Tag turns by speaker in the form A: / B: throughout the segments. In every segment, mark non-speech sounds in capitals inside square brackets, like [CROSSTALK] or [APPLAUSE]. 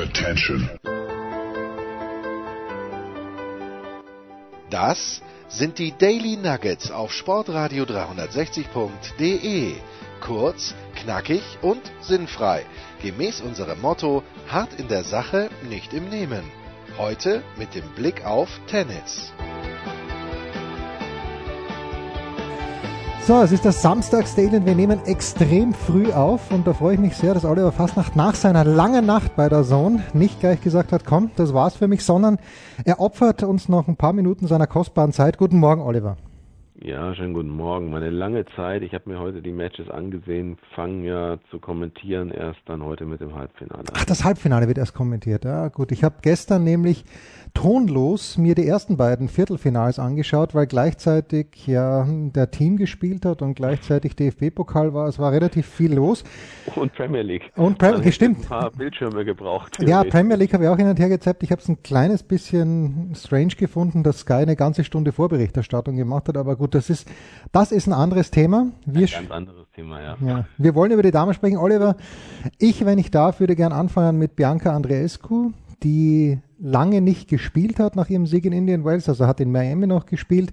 A: Attention.
B: Das sind die Daily Nuggets auf Sportradio 360.de. Kurz, knackig und sinnfrei. Gemäß unserem Motto: hart in der Sache, nicht im Nehmen. Heute mit dem Blick auf Tennis.
C: So, es ist das Samstagsdaily und wir nehmen extrem früh auf und da freue ich mich sehr, dass Oliver Fastnacht nach seiner langen Nacht bei der Zone nicht gleich gesagt hat, komm, das war's für mich, sondern er opfert uns noch ein paar Minuten seiner kostbaren Zeit. Guten Morgen, Oliver.
D: Ja, schönen guten Morgen. Meine lange Zeit, ich habe mir heute die Matches angesehen, fangen ja zu kommentieren erst dann heute mit dem Halbfinale.
C: Ach, das Halbfinale wird erst kommentiert. Ja, gut. Ich habe gestern nämlich tonlos mir die ersten beiden Viertelfinals angeschaut, weil gleichzeitig ja der Team gespielt hat und gleichzeitig DFB-Pokal war. Es war relativ viel los.
D: Und Premier League.
C: Und Premier League, stimmt.
D: Ein paar Bildschirme gebraucht.
C: Ja, Premier League habe ich auch hin und her gezappt. Ich habe es ein kleines bisschen strange gefunden, dass Sky eine ganze Stunde Vorberichterstattung gemacht hat, aber gut, das ist, das ist ein anderes Thema.
D: Wir ein ganz anderes Thema, ja.
C: ja. Wir wollen über die Damen sprechen. Oliver, ich, wenn ich darf, würde gern anfangen mit Bianca Andreescu, die lange nicht gespielt hat nach ihrem Sieg in Indian Wells, also hat in Miami noch gespielt,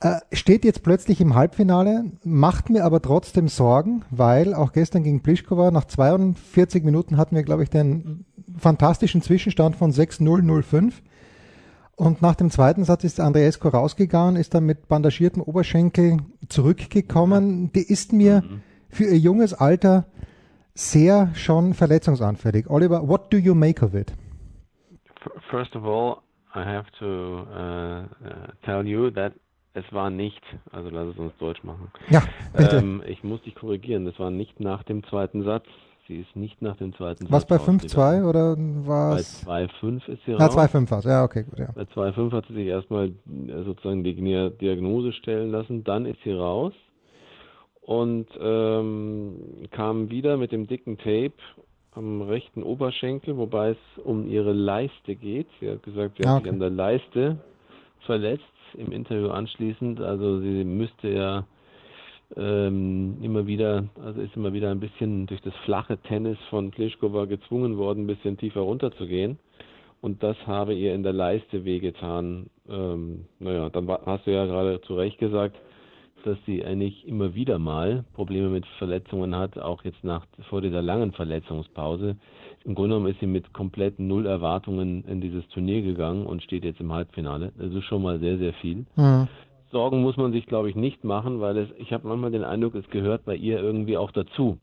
C: äh, steht jetzt plötzlich im Halbfinale, macht mir aber trotzdem Sorgen, weil auch gestern gegen Pliskova nach 42 Minuten hatten wir, glaube ich, den fantastischen Zwischenstand von 6-0-0-5. Und nach dem zweiten Satz ist Andreescu rausgegangen, ist dann mit bandagiertem Oberschenkel zurückgekommen. Die ist mir mhm. für ihr junges Alter sehr schon verletzungsanfällig. Oliver, what do you make of it?
D: First of all, I have to uh, uh, tell you that es war nicht, also lass es uns Deutsch machen.
C: Ja, bitte.
D: Ähm, ich muss dich korrigieren, das war nicht nach dem zweiten Satz. Sie ist nicht nach dem zweiten
C: Was Satz. Was bei 5-2 oder was?
D: Bei 2-5 ist sie
C: raus. Ja, 2-5 war Ja, okay, gut, ja.
D: Bei 2-5 hat sie sich erstmal äh, sozusagen die Diagnose stellen lassen, dann ist sie raus und ähm, kam wieder mit dem dicken Tape am rechten Oberschenkel, wobei es um ihre Leiste geht. Sie hat gesagt, sie ah, hat sich an der Leiste verletzt im Interview anschließend. Also sie müsste ja ähm, immer wieder, also ist immer wieder ein bisschen durch das flache Tennis von Pliskova gezwungen worden, ein bisschen tiefer runterzugehen. Und das habe ihr in der Leiste wehgetan. Ähm, naja, dann hast du ja gerade zu Recht gesagt, dass sie eigentlich immer wieder mal Probleme mit Verletzungen hat, auch jetzt nach vor dieser langen Verletzungspause. Im Grunde genommen ist sie mit komplett null Erwartungen in dieses Turnier gegangen und steht jetzt im Halbfinale. Das ist schon mal sehr, sehr viel. Mhm. Sorgen muss man sich, glaube ich, nicht machen, weil es, ich habe manchmal den Eindruck, es gehört bei ihr irgendwie auch dazu.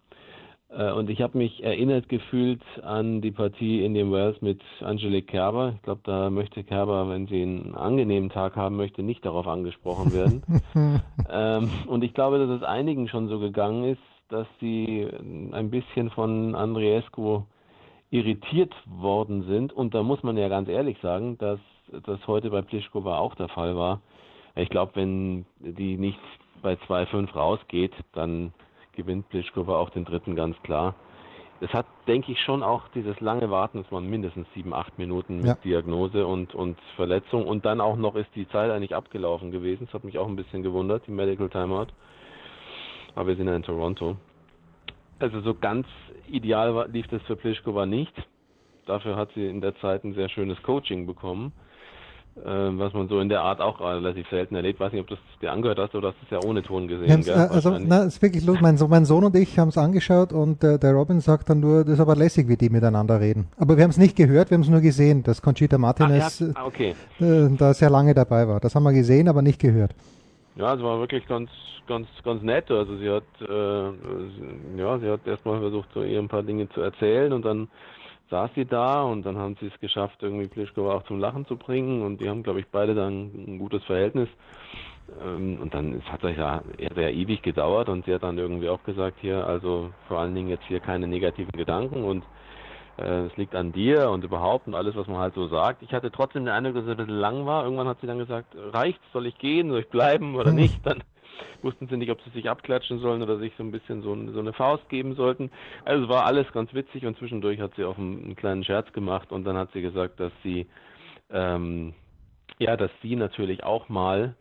D: Äh, und ich habe mich erinnert gefühlt an die Partie in dem Wales mit Angelique Kerber. Ich glaube, da möchte Kerber, wenn sie einen angenehmen Tag haben möchte, nicht darauf angesprochen werden. [LAUGHS] ähm, und ich glaube, dass es einigen schon so gegangen ist, dass sie ein bisschen von Andreescu irritiert worden sind. Und da muss man ja ganz ehrlich sagen, dass das heute bei Pliskova auch der Fall war. Ich glaube, wenn die nicht bei 2-5 rausgeht, dann gewinnt Pliskova auch den dritten ganz klar. Es hat, denke ich, schon auch dieses lange Warten, es waren mindestens sieben, acht Minuten mit ja. Diagnose und, und Verletzung und dann auch noch ist die Zeit eigentlich abgelaufen gewesen. Das hat mich auch ein bisschen gewundert, die Medical Timeout. Aber wir sind ja in Toronto. Also so ganz ideal lief das für Pliskova nicht. Dafür hat sie in der Zeit ein sehr schönes Coaching bekommen. Äh, was man so in der Art auch relativ selten erlebt. Weiß nicht, ob du es dir angehört hast oder hast es ja ohne Ton gesehen. Gell?
C: Also, na, ist wirklich los. Mein, so, mein Sohn und ich haben es angeschaut und äh, der Robin sagt dann nur, das ist aber lässig, wie die miteinander reden. Aber wir haben es nicht gehört, wir haben es nur gesehen, dass Conchita Martinez
D: ah, ja, okay.
C: äh, da sehr lange dabei war. Das haben wir gesehen, aber nicht gehört.
D: Ja, es war wirklich ganz, ganz, ganz nett. Also sie hat, äh, ja, sie hat erstmal versucht, so ihr ein paar Dinge zu erzählen und dann saß sie da und dann haben sie es geschafft, irgendwie Pliskova auch zum Lachen zu bringen und die haben, glaube ich, beide dann ein gutes Verhältnis. Ähm, und dann es hat es ja, ja ewig gedauert und sie hat dann irgendwie auch gesagt, hier, also vor allen Dingen jetzt hier keine negativen Gedanken und äh, es liegt an dir und überhaupt und alles, was man halt so sagt. Ich hatte trotzdem den Eindruck, dass es ein bisschen lang war. Irgendwann hat sie dann gesagt, reicht's, soll ich gehen, soll ich bleiben oder [LAUGHS] nicht? Dann wussten sie nicht, ob sie sich abklatschen sollen oder sich so ein bisschen so, so eine Faust geben sollten. Also es war alles ganz witzig und zwischendurch hat sie auch einen, einen kleinen Scherz gemacht und dann hat sie gesagt, dass sie ähm, ja, dass sie natürlich auch mal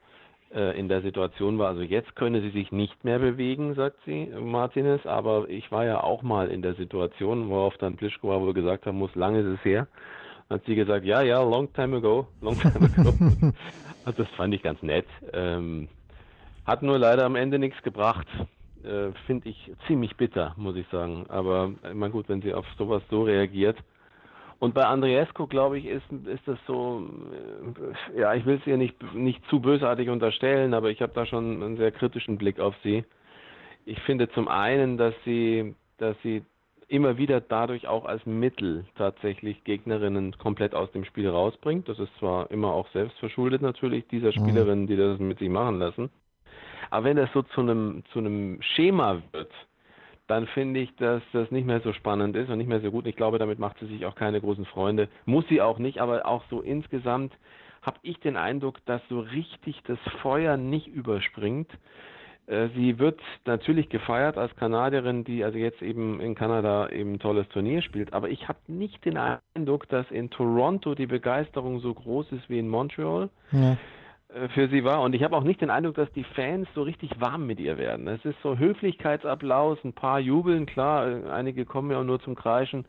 D: äh, in der Situation war. Also jetzt könne sie sich nicht mehr bewegen, sagt sie, Martinez, aber ich war ja auch mal in der Situation, worauf dann Plischkova wohl gesagt haben muss, lange ist es her. Hat sie gesagt, ja, ja, long time ago, long time ago. [LAUGHS] also das fand ich ganz nett. Ähm, hat nur leider am Ende nichts gebracht. Äh, Finde ich ziemlich bitter, muss ich sagen. Aber ich meine, gut, wenn sie auf sowas so reagiert, und bei Andreescu, glaube ich, ist, ist das so, äh, ja, ich will es ihr nicht, nicht zu bösartig unterstellen, aber ich habe da schon einen sehr kritischen Blick auf sie. Ich finde zum einen, dass sie, dass sie immer wieder dadurch auch als Mittel tatsächlich Gegnerinnen komplett aus dem Spiel rausbringt. Das ist zwar immer auch selbst verschuldet natürlich dieser mhm. Spielerinnen, die das mit sich machen lassen. Aber wenn das so zu einem, zu einem Schema wird, dann finde ich, dass das nicht mehr so spannend ist und nicht mehr so gut. Ich glaube, damit macht sie sich auch keine großen Freunde. Muss sie auch nicht, aber auch so insgesamt habe ich den Eindruck, dass so richtig das Feuer nicht überspringt. Äh, sie wird natürlich gefeiert als Kanadierin, die also jetzt eben in Kanada eben ein tolles Turnier spielt, aber ich habe nicht den Eindruck, dass in Toronto die Begeisterung so groß ist wie in Montreal. Ja. Äh, für sie war. Und ich habe auch nicht den Eindruck, dass die Fans so richtig warm mit ihr werden. Es ist so Höflichkeitsapplaus, ein paar jubeln, klar, äh, einige kommen ja auch nur zum Kreischen.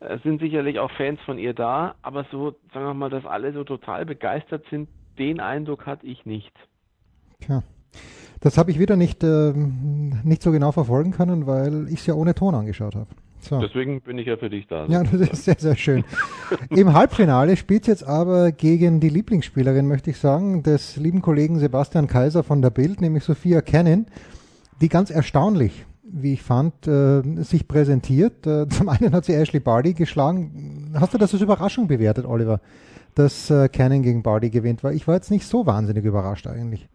D: Es sind sicherlich auch Fans von ihr da, aber so, sagen wir mal, dass alle so total begeistert sind, den Eindruck hatte ich nicht.
C: Tja. Das habe ich wieder nicht, äh, nicht so genau verfolgen können, weil ich es ja ohne Ton angeschaut habe.
D: So. Deswegen bin ich ja für dich da.
C: Ja, [LAUGHS] das ist sehr, sehr schön. [LAUGHS] Im Halbfinale spielt jetzt aber gegen die Lieblingsspielerin, möchte ich sagen, des lieben Kollegen Sebastian Kaiser von der Bild, nämlich Sophia Cannon, die ganz erstaunlich, wie ich fand, äh, sich präsentiert. Äh, zum [LAUGHS] einen hat sie Ashley Barty geschlagen. Hast du das als Überraschung bewertet, Oliver, dass äh, Cannon gegen Barty gewinnt? Weil ich war jetzt nicht so wahnsinnig überrascht eigentlich.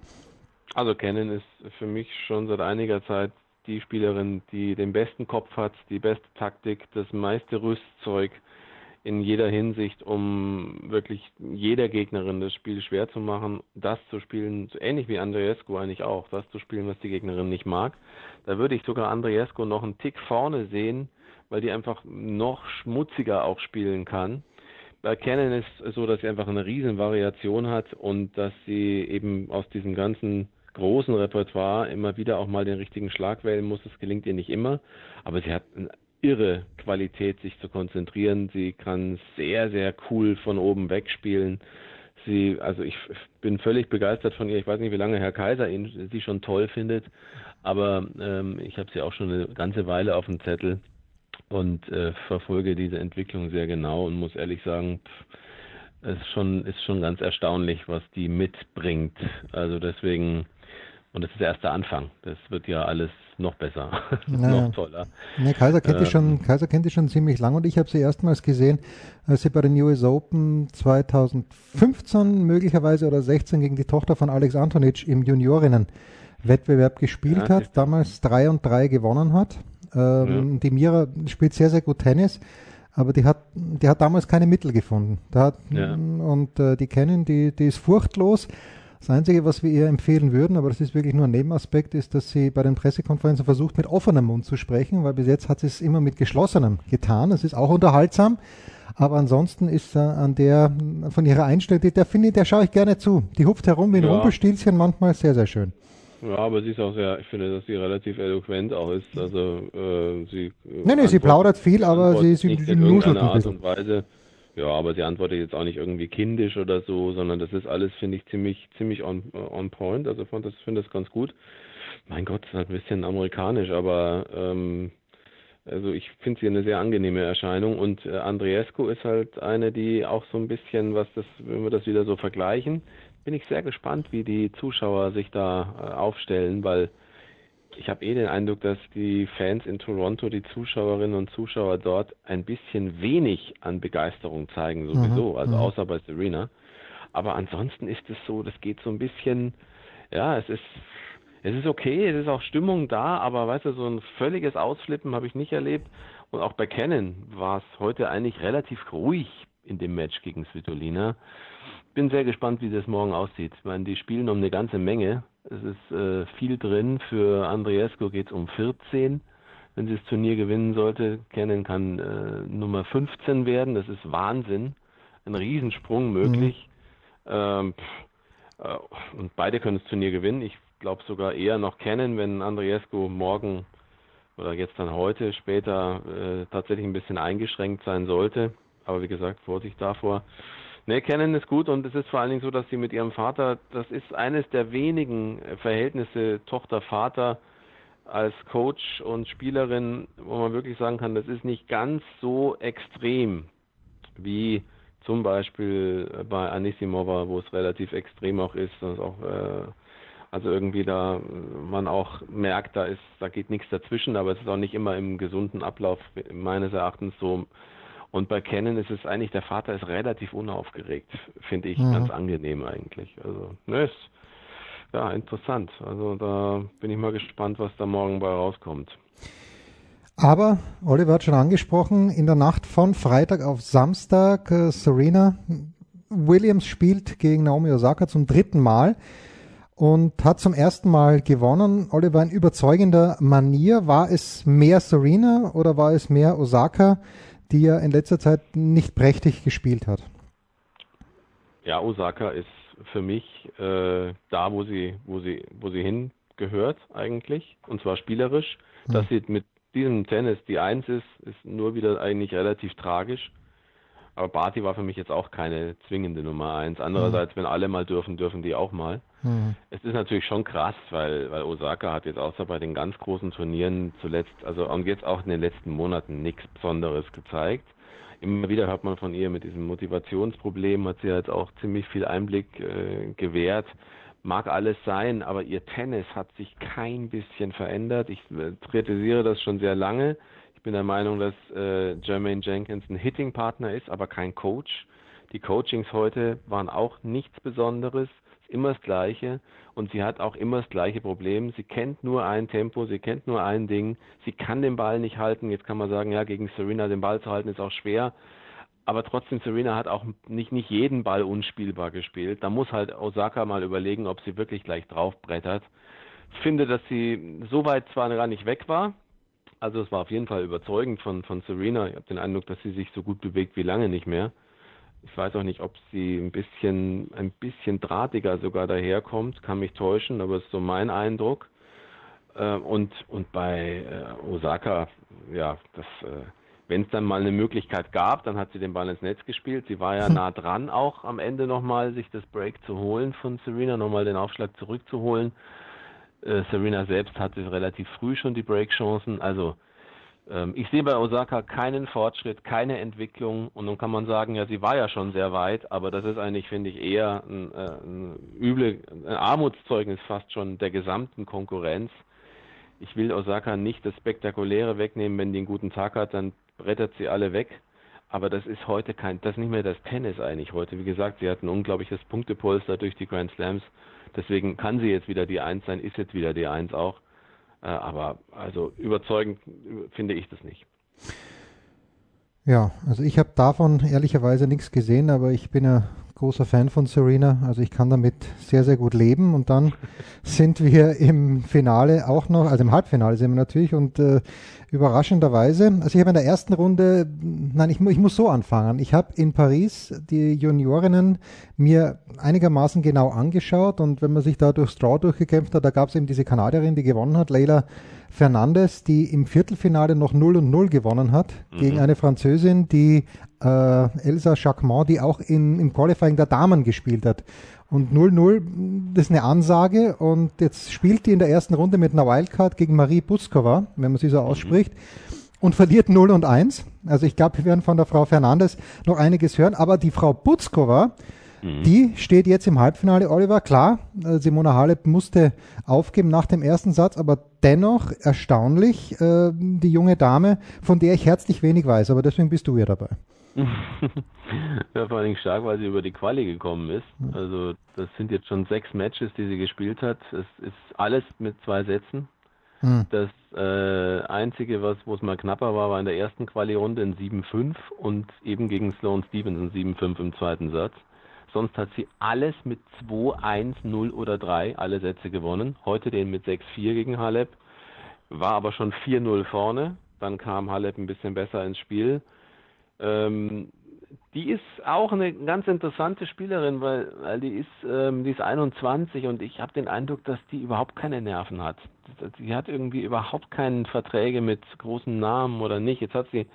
D: Also Cannon ist für mich schon seit einiger Zeit die Spielerin, die den besten Kopf hat, die beste Taktik, das meiste Rüstzeug in jeder Hinsicht, um wirklich jeder Gegnerin das Spiel schwer zu machen, das zu spielen, so ähnlich wie Andreescu eigentlich auch, das zu spielen, was die Gegnerin nicht mag. Da würde ich sogar Andreescu noch einen Tick vorne sehen, weil die einfach noch schmutziger auch spielen kann. Bei Canon ist es so, dass sie einfach eine riesen Variation hat und dass sie eben aus diesem ganzen großen Repertoire immer wieder auch mal den richtigen Schlag wählen muss. Das gelingt ihr nicht immer, aber sie hat eine irre Qualität, sich zu konzentrieren. Sie kann sehr, sehr cool von oben wegspielen. Sie, also ich bin völlig begeistert von ihr. Ich weiß nicht, wie lange Herr Kaiser ihn, sie schon toll findet, aber ähm, ich habe sie auch schon eine ganze Weile auf dem Zettel und äh, verfolge diese Entwicklung sehr genau und muss ehrlich sagen, pff, es schon, ist schon ganz erstaunlich, was die mitbringt. Also deswegen und das ist erst der Anfang. Das wird ja alles noch besser, [LAUGHS]
C: noch toller. Nee, Kaiser kennt ähm, die schon, Kaiser kennt die schon ziemlich lang und ich habe sie erstmals gesehen, als sie bei den US Open 2015 möglicherweise oder 16 gegen die Tochter von Alex Antonic im Juniorinnen-Wettbewerb gespielt ja, hat, damals 3 und 3 gewonnen hat. Ähm, ja. Die Mira spielt sehr, sehr gut Tennis aber die hat, die hat damals keine Mittel gefunden. Hat, ja. Und äh, die kennen, die, die ist furchtlos das Einzige, was wir ihr empfehlen würden, aber das ist wirklich nur ein Nebenaspekt, ist, dass sie bei den Pressekonferenzen versucht, mit offenem Mund zu sprechen, weil bis jetzt hat sie es immer mit geschlossenem getan. Das ist auch unterhaltsam. Aber ansonsten ist äh, an der, von ihrer Einstellung, der finde ich, der schaue ich gerne zu. Die hupft herum wie ein ja. Rumpelstilzchen, manchmal sehr, sehr schön.
D: Ja, aber sie ist auch sehr, ich finde, dass sie relativ eloquent auch ist. Also äh, sie. Äh,
C: nee, nee, sie plaudert viel, aber sie, sie, sie nuschelt
D: ein bisschen. Art und Weise ja, aber sie antwortet jetzt auch nicht irgendwie kindisch oder so, sondern das ist alles, finde ich, ziemlich, ziemlich on, on point. Also fand das, finde das ganz gut. Mein Gott, ist halt ein bisschen amerikanisch, aber ähm, also ich finde sie eine sehr angenehme Erscheinung und äh, Andreescu ist halt eine, die auch so ein bisschen, was das, wenn wir das wieder so vergleichen, bin ich sehr gespannt, wie die Zuschauer sich da äh, aufstellen, weil ich habe eh den Eindruck, dass die Fans in Toronto, die Zuschauerinnen und Zuschauer dort ein bisschen wenig an Begeisterung zeigen, sowieso, mhm. also mhm. außer bei Serena. Aber ansonsten ist es so, das geht so ein bisschen, ja, es ist, es ist okay, es ist auch Stimmung da, aber weißt du, so ein völliges Ausflippen habe ich nicht erlebt. Und auch bei Canon war es heute eigentlich relativ ruhig in dem Match gegen Svitolina. Bin sehr gespannt, wie das morgen aussieht. Ich meine, die spielen um eine ganze Menge es ist äh, viel drin. Für Andreescu geht es um 14. Wenn sie das Turnier gewinnen sollte, Kennen kann äh, Nummer 15 werden. Das ist Wahnsinn. Ein Riesensprung möglich. Mhm. Ähm, Äh, und beide können das Turnier gewinnen. Ich glaube sogar eher noch kennen, wenn Andriescu morgen oder jetzt dann heute später äh, tatsächlich ein bisschen eingeschränkt sein sollte. Aber wie gesagt, Vorsicht davor. Ne, kennen ist gut und es ist vor allen Dingen so, dass sie mit ihrem Vater, das ist eines der wenigen Verhältnisse Tochter-Vater als Coach und Spielerin, wo man wirklich sagen kann, das ist nicht ganz so extrem wie zum Beispiel bei Anisimova, wo es relativ extrem auch ist, dass auch äh, also irgendwie da man auch merkt, da ist, da geht nichts dazwischen, aber es ist auch nicht immer im gesunden Ablauf meines Erachtens so. Und bei Canon ist es eigentlich, der Vater ist relativ unaufgeregt, finde ich, mhm. ganz angenehm eigentlich. Also, ne, ist ja interessant. Also da bin ich mal gespannt, was da morgen bei rauskommt.
C: Aber Oliver hat schon angesprochen, in der Nacht von Freitag auf Samstag, äh, Serena Williams spielt gegen Naomi Osaka zum dritten Mal und hat zum ersten Mal gewonnen. Oliver, in überzeugender Manier. War es mehr Serena oder war es mehr Osaka, die ja in letzter Zeit nicht prächtig gespielt hat?
D: Ja, Osaka ist für mich äh, da, wo sie, wo sie, wo sie hingehört eigentlich, und zwar spielerisch. Hm. Dass sie mit diesem Tennis die Eins ist, ist nur wieder eigentlich relativ tragisch. Aber Barty war für mich jetzt auch keine zwingende Nummer eins. Andererseits, mhm. wenn alle mal dürfen, dürfen die auch mal. Mhm. Es ist natürlich schon krass, weil, weil Osaka hat jetzt außer bei den ganz großen Turnieren zuletzt, also und jetzt auch in den letzten Monaten nichts Besonderes gezeigt. Immer wieder hört man von ihr mit diesem Motivationsproblem, hat sie jetzt auch ziemlich viel Einblick äh, gewährt. Mag alles sein, aber ihr Tennis hat sich kein bisschen verändert. Ich äh, kritisiere das schon sehr lange bin der Meinung, dass äh, Jermaine Jenkins ein Hitting-Partner ist, aber kein Coach. Die Coachings heute waren auch nichts Besonderes, immer das Gleiche und sie hat auch immer das gleiche Problem. Sie kennt nur ein Tempo, sie kennt nur ein Ding, sie kann den Ball nicht halten. Jetzt kann man sagen, ja, gegen Serena den Ball zu halten ist auch schwer. Aber trotzdem, Serena hat auch nicht, nicht jeden Ball unspielbar gespielt. Da muss halt Osaka mal überlegen, ob sie wirklich gleich draufbrettert. Ich finde, dass sie so weit zwar gar nicht weg war, also es war auf jeden Fall überzeugend von, von Serena. Ich habe den Eindruck, dass sie sich so gut bewegt wie lange nicht mehr. Ich weiß auch nicht, ob sie ein bisschen, ein bisschen drahtiger sogar daherkommt, kann mich täuschen, aber es ist so mein Eindruck. Äh, und, und bei äh, Osaka, ja, das, äh, wenn es dann mal eine Möglichkeit gab, dann hat sie den Ball ins Netz gespielt. Sie war ja [LAUGHS] nah dran, auch am Ende nochmal sich das Break zu holen von Serena, nochmal den Aufschlag zurückzuholen. Äh, Serena selbst hatte relativ früh schon die Breakchancen. Also ähm, ich sehe bei Osaka keinen Fortschritt, keine Entwicklung und nun kann man sagen, ja, sie war ja schon sehr weit, aber das ist eigentlich, finde ich, eher ein, äh, ein üble, ein Armutszeugnis fast schon der gesamten Konkurrenz. Ich will Osaka nicht das Spektakuläre wegnehmen, wenn die einen guten Tag hat, dann brettert sie alle weg. Aber das ist heute kein, das ist nicht mehr das Tennis eigentlich heute. Wie gesagt, sie hat ein unglaubliches Punktepolster durch die Grand Slams Deswegen kann sie jetzt wieder die Eins sein, ist jetzt wieder die Eins auch. Äh, aber also überzeugend finde ich das nicht.
C: Ja, also ich habe davon ehrlicherweise nichts gesehen, aber ich bin ja großer Fan von Serena, also ich kann damit sehr, sehr gut leben. Und dann [LAUGHS] sind wir im Finale auch noch, also im Halbfinale sind wir natürlich und äh, überraschenderweise, also ich habe in der ersten Runde, nein, ich, ich muss so anfangen. Ich habe in Paris die Juniorinnen mir einigermaßen genau angeschaut und wenn man sich da durchs Draw durchgekämpft hat, da gab es eben diese Kanadierin, die gewonnen hat, Leila Fernandes, die im Viertelfinale noch 0 und 0 gewonnen hat, mhm. gegen eine Französin, die äh, Elsa Jacquemont, die auch in, im Qualifying der Damen gespielt hat. Und 0-0, das ist eine Ansage. Und jetzt spielt die in der ersten Runde mit einer Wildcard gegen Marie Buskova, wenn man sie so ausspricht, und verliert 0 und 1. Also ich glaube, wir werden von der Frau Fernandes noch einiges hören. Aber die Frau Buskova, Mhm. Die steht jetzt im Halbfinale, Oliver. Klar, äh, Simona Halep musste aufgeben nach dem ersten Satz, aber dennoch erstaunlich, äh, die junge Dame, von der ich herzlich wenig weiß, aber deswegen bist du ja dabei.
D: Ja, vor allem stark, weil sie über die Quali gekommen ist. Also das sind jetzt schon sechs Matches, die sie gespielt hat. Es ist alles mit zwei Sätzen. Hm. Das äh, Einzige, was wo es mal knapper war, war in der ersten Quali-Runde ein 7-5 und eben gegen Sloane Stevens ein 7-5 im zweiten Satz. Sonst hat sie alles mit 2, 1, 0 oder 3, alle Sätze gewonnen. Heute den mit 6-4 gegen Halep. War aber schon 4-0 vorne. Dann kam Halep ein bisschen besser ins Spiel. Ähm, Die ist auch eine ganz interessante Spielerin, weil, weil die ist, ähm, die ist 21 und ich habe den Eindruck, dass die überhaupt keine Nerven hat. Sie hat irgendwie überhaupt keine Verträge mit großen Namen oder nicht. Jetzt hat sie,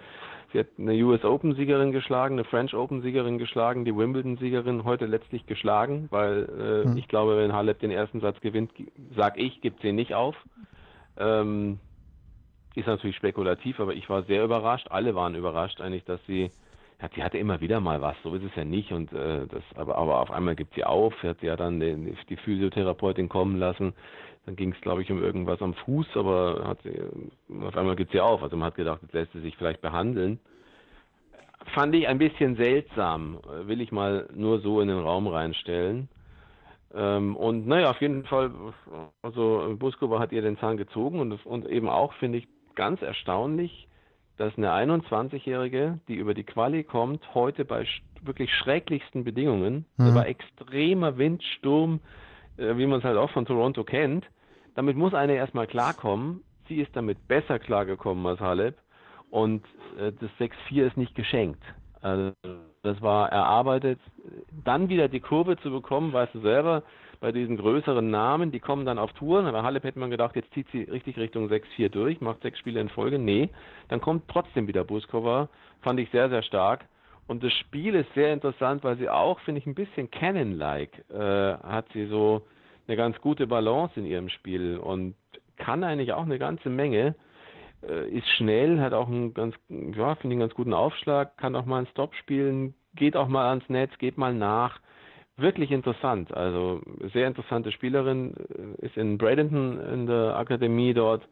D: sie hat eine US Open Siegerin geschlagen, eine French Open Siegerin geschlagen, die Wimbledon Siegerin heute letztlich geschlagen, weil äh, hm. ich glaube, wenn Halep den ersten Satz gewinnt, sag ich, gibt sie nicht auf. Ähm, ist natürlich spekulativ, aber ich war sehr überrascht. Alle waren überrascht eigentlich, dass sie ja, die hatte immer wieder mal was, so ist es ja nicht. Und äh, das, aber, aber auf einmal gibt sie auf, sie hat ja dann die, die Physiotherapeutin kommen lassen. Dann ging es, glaube ich, um irgendwas am Fuß, aber hat sie, auf einmal gibt sie auf. Also man hat gedacht, jetzt lässt sie sich vielleicht behandeln. Fand ich ein bisschen seltsam, will ich mal nur so in den Raum reinstellen. Ähm, und naja, auf jeden Fall, also Buskova hat ihr den Zahn gezogen und, und eben auch, finde ich, ganz erstaunlich, dass eine 21-Jährige, die über die Quali kommt, heute bei wirklich schrecklichsten Bedingungen, mhm. bei extremer Wind, Sturm, äh, wie man es halt auch von Toronto kennt, damit muss eine erstmal klarkommen. Sie ist damit besser klargekommen als Halep und äh, das 6-4 ist nicht geschenkt. Also das war erarbeitet. Dann wieder die Kurve zu bekommen, weißt du selber, bei diesen größeren Namen, die kommen dann auf Touren. Bei Halep hätte man gedacht, jetzt zieht sie richtig Richtung 6-4 durch, macht sechs Spiele in Folge. Nee, dann kommt trotzdem wieder Buskova. Fand ich sehr, sehr stark. Und das Spiel ist sehr interessant, weil sie auch, finde ich, ein bisschen Canon-like äh, hat sie so eine ganz gute Balance in ihrem Spiel und kann eigentlich auch eine ganze Menge. Äh, ist schnell, hat auch einen ganz, ja, finde ich, einen ganz guten Aufschlag, kann auch mal einen Stop spielen, geht auch mal ans Netz, geht mal nach wirklich interessant. Also sehr interessante Spielerin, äh, ist in Bradenton in der Akademie dort.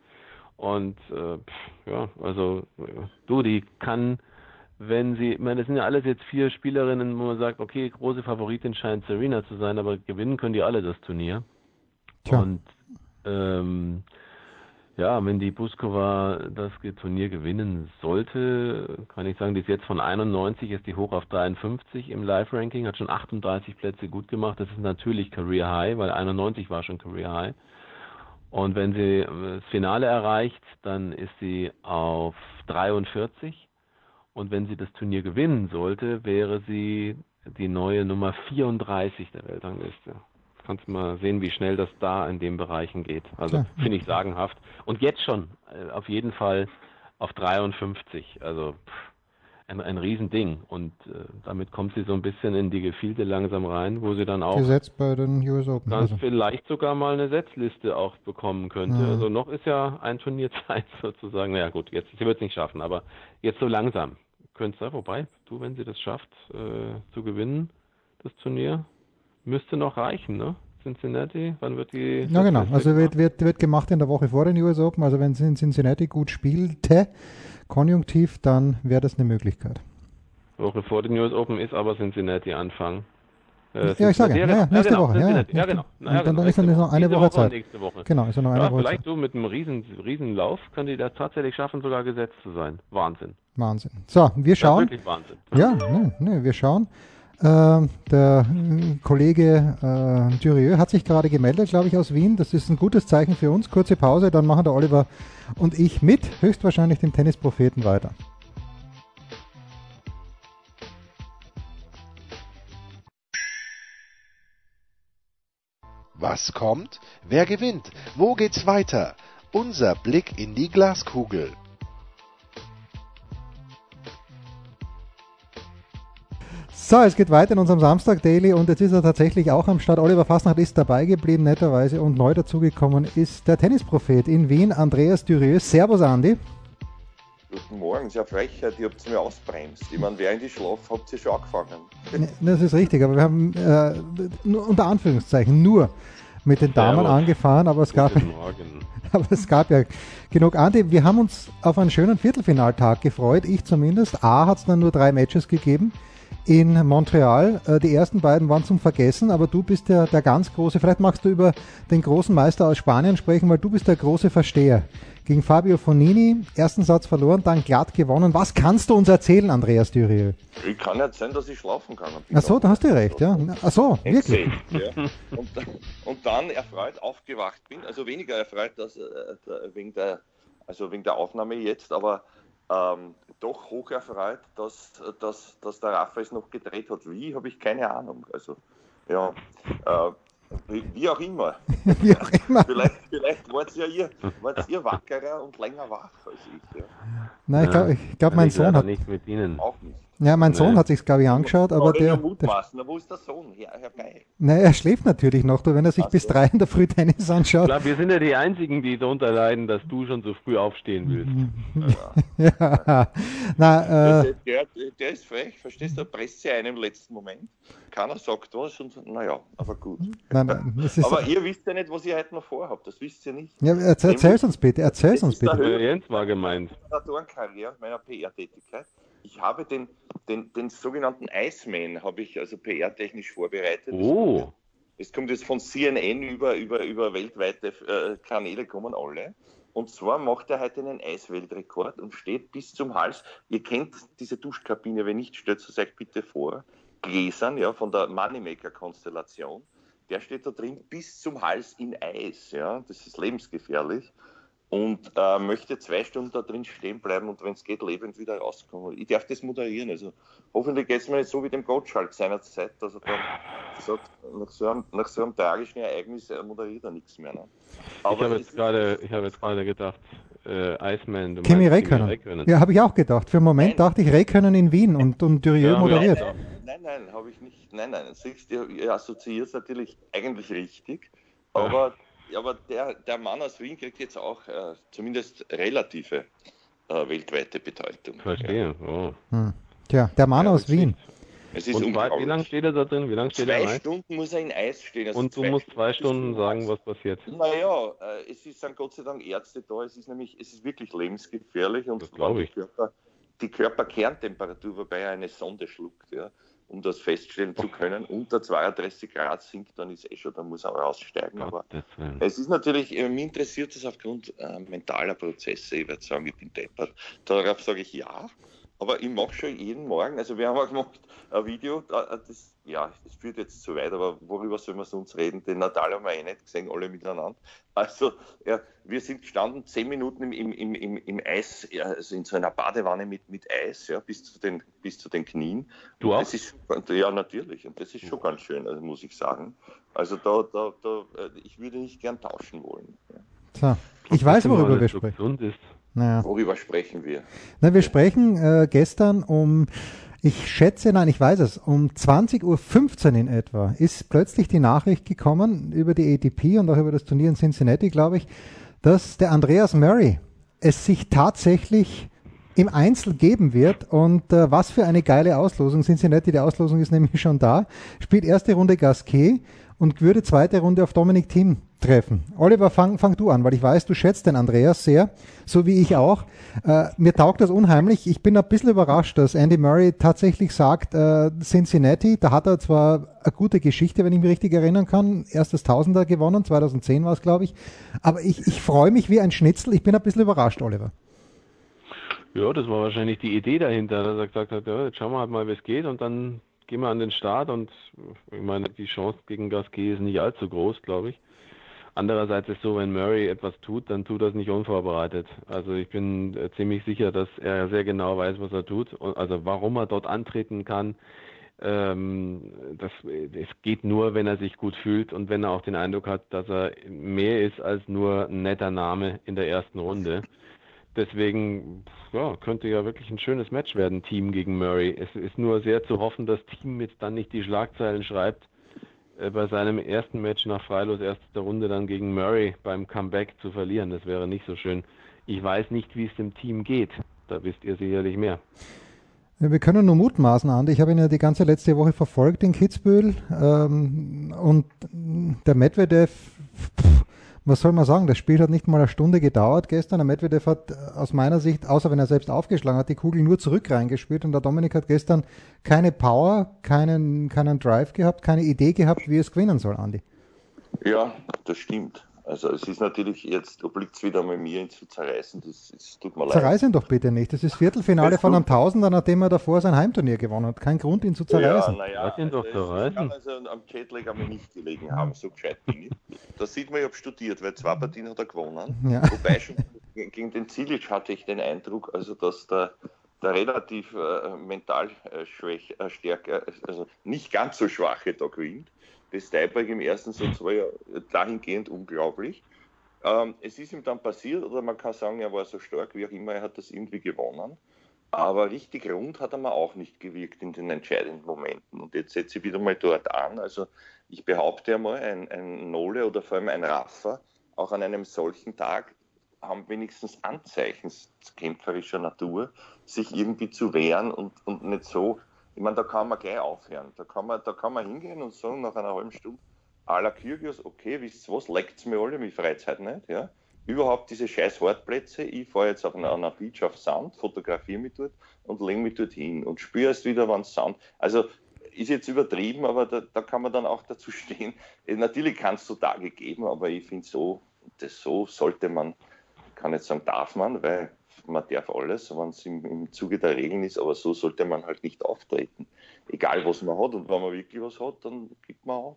D: Und äh, ja, also du, die kann, wenn sie, ich meine, das sind ja alles jetzt vier Spielerinnen, wo man sagt, okay, große Favoritin scheint Serena zu sein, aber gewinnen können die alle das Turnier. Tja. Und ähm, ja, wenn die Buskova das Turnier gewinnen sollte, kann ich sagen, die ist jetzt von 91, ist die hoch auf 53 im Live-Ranking, hat schon 38 Plätze gut gemacht. Das ist natürlich Career High, weil 91 war schon Career High. Und wenn sie das Finale erreicht, dann ist sie auf 43. Und wenn sie das Turnier gewinnen sollte, wäre sie die neue Nummer 34 der Weltrangliste kannst mal sehen, wie schnell das da in den Bereichen geht. Also ja. finde ich sagenhaft. Und jetzt schon äh, auf jeden Fall auf 53. Also pff, ein, ein Riesending. Und äh, damit kommt sie so ein bisschen in die Gefilde langsam rein, wo sie dann auch
C: gesetzt bei den US Open.
D: Ganz also. vielleicht sogar mal eine Setzliste auch bekommen könnte. Ja. Also noch ist ja ein Turnier Zeit [LAUGHS] sozusagen. Naja gut, jetzt sie wird es nicht schaffen, aber jetzt so langsam könnte es wobei, du, wenn sie das schafft, äh, zu gewinnen, das Turnier, müsste noch reichen, ne? Cincinnati, wann wird die?
C: Ja, genau. Also wird, wird, wird gemacht in der Woche vor den US Open. Also wenn sie in Cincinnati gut spielte, konjunktiv, dann wäre das eine Möglichkeit.
D: Woche vor den US Open ist aber Cincinnati Anfang.
C: Äh, ja, ich sage, ja, ja, nächste ja, genau, Woche. Ja, ja, ja, genau. Naja, dann, dann ist dann noch eine Woche, Woche Zeit.
D: Woche.
C: Genau, ist noch eine
D: ja,
C: Woche
D: vielleicht Zeit. so mit einem riesen, riesen Lauf können die das tatsächlich schaffen, sogar gesetzt zu sein. Wahnsinn.
C: Wahnsinn. So, wir schauen.
D: wirklich Wahnsinn.
C: Ja, ne, ne, wir schauen. Äh, der Kollege äh, Durieux hat sich gerade gemeldet, glaube ich, aus Wien. Das ist ein gutes Zeichen für uns. Kurze Pause, dann machen der Oliver und ich mit, höchstwahrscheinlich den Tennispropheten weiter.
B: Was kommt? Wer gewinnt? Wo geht's weiter? Unser Blick in die Glaskugel.
C: So, es geht weiter in unserem Samstag Daily und jetzt ist er tatsächlich auch am Start. Oliver Fasnacht ist dabei geblieben, netterweise, und neu dazugekommen ist der Tennisprophet in Wien, Andreas Dürieux. Servus, Andi.
A: Guten Morgen, sehr Frechheit, ihr habt mir ausbremst. Ich meine, während ich schlafe, habt ihr schon angefangen.
C: Das ist richtig, aber wir haben äh, nur, unter Anführungszeichen nur mit den Damen ja, angefahren, aber es gab, [LAUGHS] aber es gab ja genug. Andi, wir haben uns auf einen schönen Viertelfinaltag gefreut, ich zumindest. A hat es dann nur drei Matches gegeben in Montreal. Äh, die ersten beiden waren zum Vergessen, aber du bist der, der ganz große, vielleicht magst du über den großen Meister aus Spanien sprechen, weil du bist der große Versteher. Gegen Fabio Fonini, ersten Satz verloren, dann glatt gewonnen. Was kannst du uns erzählen, Andreas Düriel?
A: Ich kann erzählen, dass ich schlafen kann.
C: Ach so, da hast du recht, ja. Ach so, wirklich.
A: Ja. [LAUGHS] Und, und, dann erfreut aufgewacht bin, also weniger erfreut dass, äh, wegen, der, also wegen der Aufnahme jetzt, aber ähm, doch hoch erfreut, dass, dass, dass der Rafa es noch gedreht hat. Wie, habe ich keine Ahnung. Also, ja, äh, wie, wie, auch immer. [LAUGHS]
C: wie auch immer.
A: vielleicht vielleicht wart ihr, ihr, wart ihr wackerer und länger wach als ich. Ja.
C: Nein, ich glaube, ich glaub, mein Sohn hat.
D: Nicht mit Ihnen.
A: Auch nicht.
C: Ja, mein Sohn nee. hat sich glaube ich, angeschaut, aber der,
A: der. Wo ist der Sohn? Ja, Herr Geil.
C: Nein, er schläft natürlich noch, wenn er sich also. bis drei in der Früh Tennis anschaut. Ich
D: glaube, wir sind ja die Einzigen, die darunter leiden, dass du schon so früh aufstehen willst.
C: ja. [LAUGHS] ja. Na,
A: äh, der, der, der, ist frech, verstehst du? Er presst sie ein im letzten Moment. Keiner sagt was und naja, aber gut. Nein, nein, aber ihr wisst ja nicht, was ihr heute noch vorhabt. Das wisst ihr nicht.
C: Ja, erzähl, erzähl's uns bitte. Erzähl's uns bitte.
D: Jens war gemeint.
A: Meiner PR-Tätigkeit ich habe den, den, den sogenannten Iceman, habe ich also PR-technisch vorbereitet.
D: Oh.
A: Es kommt jetzt von CNN über, über, über weltweite äh, Kanäle, kommen alle. Und zwar macht er heute einen Eisweltrekord und steht bis zum Hals. Ihr kennt diese Duschkabine, wenn nicht, stellt es euch bitte vor. Gläsern, ja, von der Moneymaker-Konstellation. Der steht da drin bis zum Hals in Eis, ja. Das ist lebensgefährlich und äh, möchte zwei Stunden da drin stehen bleiben und wenn es geht, lebend wieder rauskommen. Ich darf das moderieren. Also hoffentlich geht es mir nicht so wie dem Gottschalk seinerzeit, dass er dann sagt, nach so einem, nach so einem tragischen Ereignis moderiert er nichts mehr. Ne?
D: Aber ich habe jetzt gerade, ich habe jetzt gerade gedacht, äh, Iceman.
C: Kimi Räikkönen. Ja, habe ich auch gedacht. Für einen Moment nein. dachte ich Räikkönen in Wien und, und Durieux ja, moderiert.
A: Nein, nein, nein, habe ich nicht. Nein, nein. Siehst, ihr, ihr assoziiert es natürlich eigentlich richtig, aber aber der, der Mann aus Wien kriegt jetzt auch äh, zumindest relative äh, weltweite Bedeutung.
D: Verstehe. Oh.
C: Hm. Tja, der Mann ja, aus Wien.
D: Es ist Und wie lange steht er da drin? Wie lange steht
A: zwei
D: er
A: Stunden muss er in Eis stehen.
D: Also Und du musst zwei Stunden sagen, was passiert.
A: Naja, äh, es ist, sind Gott sei Dank Ärzte da. Es ist nämlich, es ist wirklich lebensgefährlich. Und
D: das glaube ich.
A: Die, Körper, die Körperkerntemperatur, wobei er eine Sonde schluckt, ja, um das feststellen zu können. Unter 32 Grad sinkt, dann ist eh schon, dann muss er raussteigen. Aber es ist natürlich, äh, mich interessiert das aufgrund äh, mentaler Prozesse. Ich werde sagen, ich bin deppert. Darauf sage ich ja. Aber ich mache schon jeden Morgen, also wir haben auch gemacht ein Video, das, ja, das führt jetzt zu weit, aber worüber sollen wir sonst reden? Den Natal haben wir eh nicht gesehen, alle miteinander. Also, ja, wir sind gestanden zehn Minuten im, im, im, im Eis, ja, also in so einer Badewanne mit, mit Eis, ja, bis zu den, bis zu den Knien.
D: Du auch?
A: Das ist, ja, natürlich, und das ist schon ganz schön, also muss ich sagen. Also da, da, da, äh, ich würde nicht gern tauschen wollen.
C: Ja. So, ich weiß, worüber wir sprechen.
A: Naja. Worüber sprechen wir?
C: Na, wir sprechen äh, gestern um, ich schätze, nein, ich weiß es, um 20.15 Uhr in etwa ist plötzlich die Nachricht gekommen über die ATP und auch über das Turnier in Cincinnati, glaube ich, dass der Andreas Murray es sich tatsächlich im Einzel geben wird. Und äh, was für eine geile Auslosung. Cincinnati, die Auslosung ist nämlich schon da. Spielt erste Runde Gasquet und würde zweite Runde auf Dominic Thiem treffen. Oliver, fang, fang du an, weil ich weiß, du schätzt den Andreas sehr, so wie ich auch. Äh, mir taugt das unheimlich. Ich bin ein bisschen überrascht, dass Andy Murray tatsächlich sagt, äh, Cincinnati, da hat er zwar eine gute Geschichte, wenn ich mich richtig erinnern kann, erstes Tausender gewonnen, 2010 war es, glaube ich, aber ich, ich freue mich wie ein Schnitzel. Ich bin ein bisschen überrascht, Oliver.
D: Ja, das war wahrscheinlich die Idee dahinter, dass er gesagt hat, ja, jetzt schauen wir halt mal, wie es geht und dann gehen wir an den Start und ich meine, die Chance gegen Gasquet ist nicht allzu groß, glaube ich. Andererseits ist so, wenn Murray etwas tut, dann tut er es nicht unvorbereitet. Also ich bin äh, ziemlich sicher, dass er sehr genau weiß, was er tut, also warum er dort antreten kann. Ähm, das, es geht nur, wenn er sich gut fühlt und wenn er auch den Eindruck hat, dass er mehr ist als nur ein netter Name in der ersten Runde. Deswegen ja, könnte ja wirklich ein schönes Match werden, Team gegen Murray. Es ist nur sehr zu hoffen, dass Team jetzt dann nicht die Schlagzeilen schreibt, äh, bei seinem ersten Match nach Freilos erster Runde dann gegen Murray beim Comeback zu verlieren. Das wäre nicht so schön. Ich weiß nicht, wie es dem Team geht. Da wisst ihr sicherlich mehr.
C: Wir können nur mutmaßen, Andi. Ich habe ihn ja die ganze letzte Woche verfolgt in Kitzbühel. Ähm, und der Medvedev, pff, was soll man sagen, das Spiel hat nicht mal eine Stunde gedauert gestern. Der Medvedev hat äh, aus meiner Sicht, außer wenn er selbst aufgeschlagen hat, die Kugel nur zurück reingespielt und der Dominik hat gestern keine Power, keinen, keinen Drive gehabt, keine Idee gehabt, wie es gewinnen soll, Andi.
A: Ja, das stimmt. Also es ist natürlich, jetzt obliegt es wieder mal mir, ihn zu zerreißen. Das, das tut mir leid.
C: Zerreißen doch bitte nicht. Das ist Viertelfinale das von einem Tausender, nachdem er davor sein Heimturnier gewonnen hat. Kein Grund, ihn zu zerreißen.
A: Ja, naja, ihn doch zerreißen. kann also am Jetlag einmal nicht gelegen haben, so gescheit bin ich. Da sieht man, ich habe studiert, weil zwei Partien hat er gewonnen. Ja. Wobei schon gegen den Zilic hatte ich den Eindruck, also dass der, der relativ äh, mental äh, schwäch, äh, stärker, also nicht ganz so schwache da gewinnt. Das Tiebreak im ersten Satz war ja dahingehend unglaublich. Ähm, es ist ihm dann passiert, oder man kann sagen, er war so stark, wie auch immer, er hat das irgendwie gewonnen. Aber richtig rund hat er mir auch nicht gewirkt in den entscheidenden Momenten. Und jetzt setze ich wieder mal dort an. Also ich behaupte einmal, ein, ein Nole oder vor allem ein Raffer, auch an einem solchen Tag, haben wenigstens Anzeichen kämpferischer Natur, sich irgendwie zu wehren und, und nicht so. Ich meine, da kann man gleich aufhören. Da kann man, da kann man hingehen und sagen, nach einer halben Stunde, à la Kyrgios, okay, wisst ihr was, leckt's mir alle, mich Freizeit nicht, ja. Überhaupt diese scheiß Hartplätze, ich fahre jetzt auf einer, einer Beach auf Sound, fotografiere mich dort und lege mich dort hin und spüre erst wieder, wann Sound. Also ist jetzt übertrieben, aber da, da, kann man dann auch dazu stehen. Natürlich kann es so Tage geben, aber ich finde so, das so sollte man, kann nicht sagen, darf man, weil man darf alles, wenn es im, im Zuge der Regeln ist, aber so sollte man halt nicht auftreten. Egal was man hat und wenn man wirklich was hat, dann gibt man auf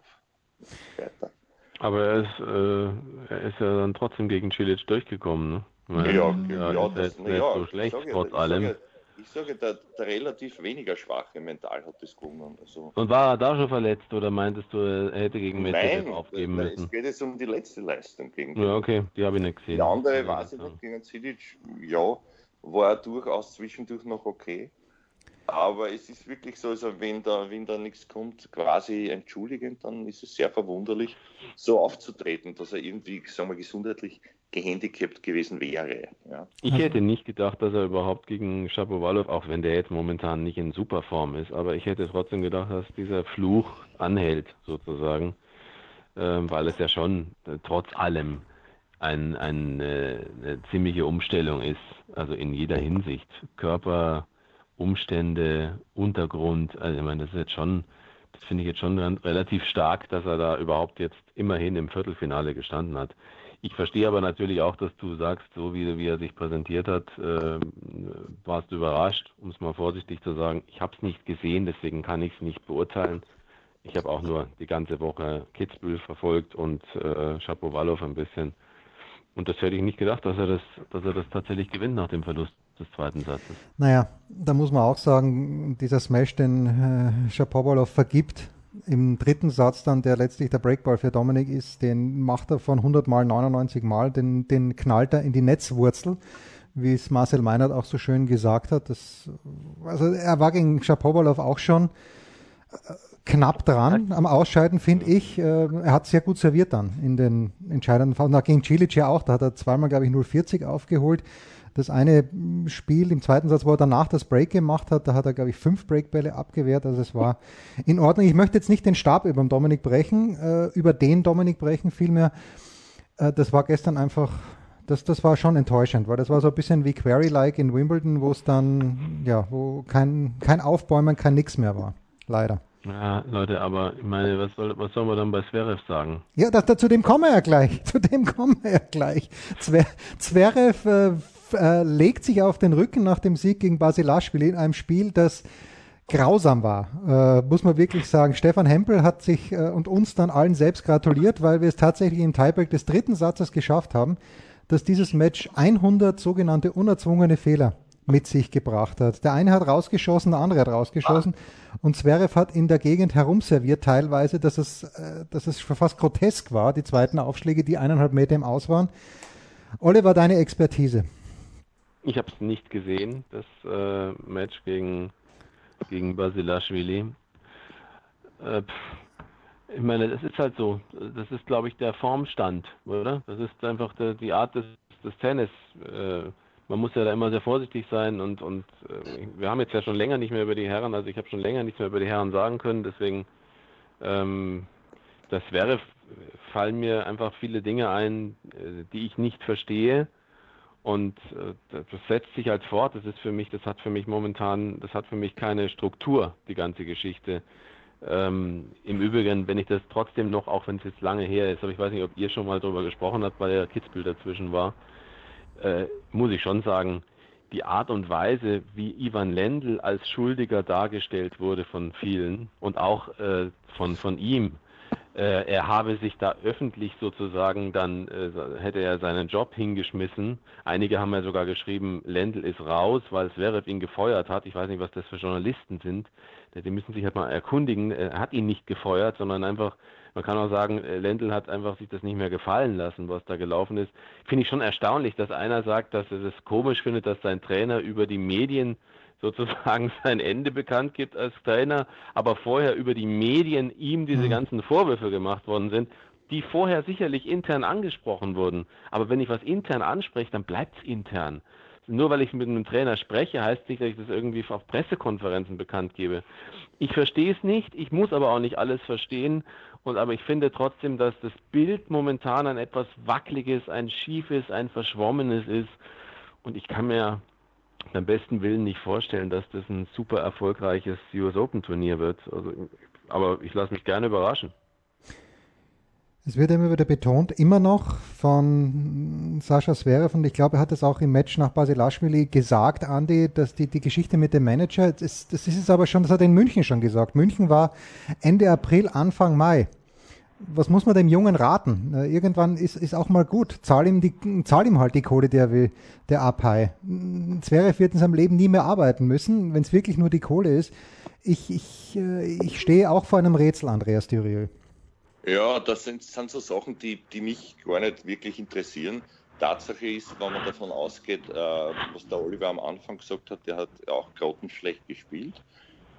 D: weiter. Aber er ist, äh, er ist ja dann trotzdem gegen Cilic durchgekommen, ne?
A: Weil, ja, ja, ja,
D: das ist nicht ja, so schlecht, trotz allem.
A: Ich sage, der, der, relativ weniger schwache Mental hat das gewonnen. Also,
D: Und war er da schon verletzt oder meintest du, er hätte gegen Medvedev aufgeben
A: nein,
D: müssen?
A: es geht jetzt um die letzte Leistung
D: gegen Ja, okay, die habe ich nicht gesehen.
A: Die andere, weiß ich nicht, gegen Cilic, ja, war er durchaus zwischendurch noch okay. Aber es ist wirklich so, also wenn da, wenn da nichts kommt, quasi entschuldigend, dann ist es sehr verwunderlich, so aufzutreten, dass er irgendwie, sagen wir, gesundheitlich gehandicapt gewesen wäre. Ja.
D: Ich hätte nicht gedacht, dass er überhaupt gegen Shapovalov, auch wenn der jetzt momentan nicht in Superform ist, aber ich hätte trotzdem gedacht, dass dieser Fluch anhält, sozusagen, äh, weil es ja schon äh, trotz allem ein, ein, äh, eine ziemliche Umstellung ist, also in jeder Hinsicht. Körper, Umstände, Untergrund. Also ich meine, das ist jetzt schon, das finde ich jetzt schon relativ stark, dass er da überhaupt jetzt immerhin im Viertelfinale gestanden hat. Ich verstehe aber natürlich auch, dass du sagst, so wie, wie er sich präsentiert hat, äh, warst du überrascht, um es mal vorsichtig zu sagen. Ich habe es nicht gesehen, deswegen kann ich es nicht beurteilen. Ich habe auch nur die ganze Woche Kitzbühel verfolgt und äh, Shapovalov ein bisschen. Und das hätte ich nicht gedacht, dass er das, dass er das tatsächlich gewinnt nach dem Verlust des zweiten Satzes.
C: Naja, da muss man auch sagen, dieser Smash, den äh, Shapovalov vergibt, im dritten Satz dann, der letztlich der Breakball für Dominik ist, den macht er von 100 mal 99 mal, den, den knallt er in die Netzwurzel, wie es Marcel Meinert auch so schön gesagt hat. Das, also er war gegen Shapovalov auch schon äh, knapp dran am Ausscheiden, finde ich. Äh, er hat sehr gut serviert dann in den entscheidenden Phasen. Gegen Cilic ja auch, da hat er zweimal, glaube ich, 0,40 aufgeholt. Das eine Spiel im zweiten Satz, wo er danach das Break gemacht hat, da hat er, glaube ich, fünf Breakbälle abgewehrt. Also es war in Ordnung. Ich möchte jetzt nicht den Stab über den Dominik brechen, äh, über den Dominik brechen, vielmehr. Äh, das war gestern einfach, das, das war schon enttäuschend, weil das war so ein bisschen wie Query-like in Wimbledon, wo es dann, ja, wo kein, kein Aufbäumen, kein Nix mehr war. Leider.
D: Ja, Leute, aber ich meine, was soll, was soll man dann bei Zverev sagen?
C: Ja, das, zu dem kommen wir ja gleich. [LAUGHS] Zu dem kommen wir ja gleich. Zver, Zverev äh, äh, legt sich auf den Rücken nach dem Sieg gegen Basilashvili in einem Spiel, das grausam war, äh, muss man wirklich sagen. Stefan Hempel hat sich äh, und uns dann allen selbst gratuliert, weil wir es tatsächlich im Tiebreak des dritten Satzes geschafft haben, dass dieses Match 100 sogenannte unerzwungene Fehler mit sich gebracht hat. Der eine hat rausgeschossen, der andere hat rausgeschossen und Zverev hat in der Gegend herumserviert teilweise, dass es, äh, dass es fast grotesk war, die zweiten Aufschläge, die eineinhalb Meter im Aus waren. Oliver, deine Expertise.
D: Ich habe es nicht gesehen, das äh, Match gegen, gegen Basilashvili. Äh, ich meine, das ist halt so. Das ist, glaube ich, der Formstand, oder? Das ist einfach der, die Art des, des Tennis. Äh, man muss ja da immer sehr vorsichtig sein und, und äh, wir haben jetzt ja schon länger nicht mehr über die Herren, also ich habe schon länger nichts mehr über die Herren sagen können, deswegen ähm, das wäre, fallen mir einfach viele Dinge ein, äh, die ich nicht verstehe und äh, das setzt sich halt fort. Das ist für mich, das hat für mich momentan, das hat für mich keine Struktur, die ganze Geschichte. Ähm, Im Übrigen, wenn ich das trotzdem noch, auch wenn es jetzt lange her ist, aber ich weiß nicht, ob ihr schon mal darüber gesprochen habt, weil der Kitzbühel dazwischen war, äh, muss ich schon sagen, die Art und Weise, wie Ivan Lendl als Schuldiger dargestellt wurde von vielen und auch äh, von, von ihm, er habe sich da öffentlich sozusagen dann, äh, hätte er seinen Job hingeschmissen. Einige haben ja sogar geschrieben, Lendl ist raus, weil Zverev ihn gefeuert hat. Ich weiß nicht, was das für Journalisten sind. Die müssen sich halt mal erkundigen. Er hat ihn nicht gefeuert, sondern einfach, man kann auch sagen, äh, Lendl hat einfach sich das nicht mehr gefallen lassen, was da gelaufen ist. Finde ich schon erstaunlich, dass einer sagt, dass er das komisch findet, dass sein Trainer über die Medien sozusagen [LAUGHS] sein Ende bekannt gibt als Trainer, aber vorher über die Medien ihm diese mhm. ganzen Vorwürfe gemacht worden sind, die vorher sicherlich intern angesprochen wurden. Aber wenn ich was intern anspreche, dann bleibt es intern. Nur weil ich mit einem Trainer spreche, heißt nicht, dass ich das irgendwie auf Pressekonferenzen bekannt gebe. Ich verstehe es nicht, ich muss aber auch nicht alles verstehen. Und aber ich finde trotzdem, dass das Bild momentan ein etwas wackeliges, ein schiefes, ein verschwommenes ist. Und ich kann mir beim besten Willen nicht vorstellen, dass das ein super erfolgreiches US Open Turnier wird. Also, aber ich lasse mich gerne überraschen.
C: Es wird immer wieder betont, immer noch von Sascha Zverev und ich glaube, er hat es auch im Match nach Basilashvili gesagt, Andi, dass die, die Geschichte mit dem Manager, das, das ist es aber schon, das hat er in München schon gesagt. München war Ende April, Anfang Mai was muss man dem Jungen raten? Irgendwann ist, ist auch mal gut. Zahl ihm, die, zahl ihm halt die Kohle, der will, der Abhai. Zverev wird in seinem Leben nie mehr arbeiten müssen, wenn es wirklich nur die Kohle ist. Ich, ich, äh, ich stehe auch vor einem Rätsel, Andreas Thüriel.
A: Ja, das sind, sind so Sachen, die, die mich gar nicht wirklich interessieren. Tatsache ist, wenn man davon ausgeht, äh, was der Oliver am Anfang gesagt hat, der hat auch grottenschlecht gespielt.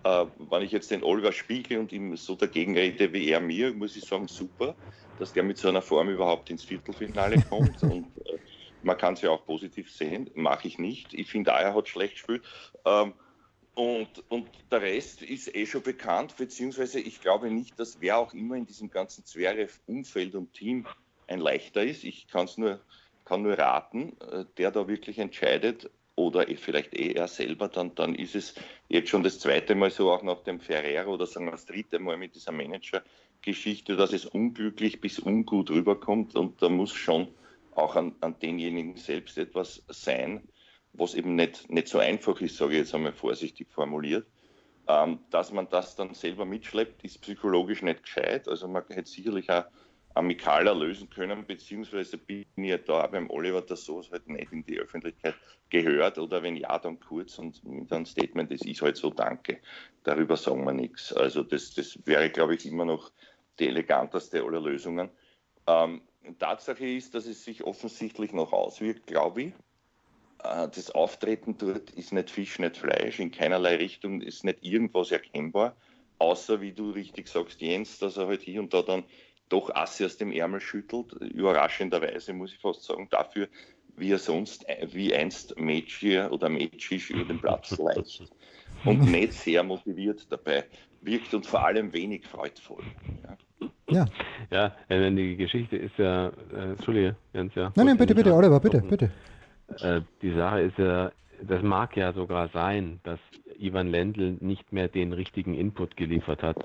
A: Äh, wenn ich jetzt den Oliver spiegel und ihm so dagegen rede wie er mir, muss ich sagen, super, dass der mit so einer Form überhaupt ins Viertelfinale [LAUGHS] kommt. und äh, man kann es ja auch positiv sehen, mache ich nicht. Ich finde, er hat schlecht gespielt. Ähm, und, und der Rest ist eh schon bekannt, beziehungsweise ich glaube nicht, dass wer auch immer in diesem ganzen Zverev-Umfeld und Team ein leichter ist. Ich kann es nur, kann nur raten, äh, der da wirklich entscheidet, oder eh vielleicht eh er selber, dann, dann ist es jetzt schon das zweite Mal so, auch nach dem Ferrero oder sagen wir das dritte Mal mit dieser Manager-Geschichte, dass es unglücklich bis ungut rüberkommt und da muss schon auch an, an denjenigen selbst etwas sein, was eben nicht, nicht so einfach ist, sage ich jetzt einmal vorsichtig formuliert. Ähm, dass man das dann selber mitschleppt, ist psychologisch nicht gescheit. Also man hätte sicherlich auch amikaler lösen können, beziehungsweise bin ich ja da beim Oliver, dass sowas halt nicht in die Öffentlichkeit gehört oder wenn ja, dann kurz und mit einem Statement, das ist halt so, danke. Darüber sagen wir nichts. Also das, das wäre, glaube ich, immer noch die eleganteste aller Lösungen. Ähm, Tatsache ist, dass es sich offensichtlich noch auswirkt, glaube ich. Äh, das Auftreten dort ist nicht Fisch, nicht Fleisch, in keinerlei Richtung ist nicht irgendwas erkennbar, außer, wie du richtig sagst, Jens, dass er halt hier und da dann doch Asse aus dem Ärmel schüttelt, überraschenderweise muss ich fast sagen, dafür, wie er sonst, wie einst Mädchen oder Mädchisch über den Platz [LAUGHS] leicht und nicht sehr motiviert dabei wirkt und vor allem wenig freudvoll.
D: Ja. Ja, ja die Geschichte ist ja, äh, Entschuldige, Jens, ja.
C: Nein, nein, bitte, bitte, Oliver, bitte, bitte.
D: Äh, die Sache ist ja, das mag ja sogar sein, dass Ivan Lendl nicht mehr den richtigen Input geliefert hat.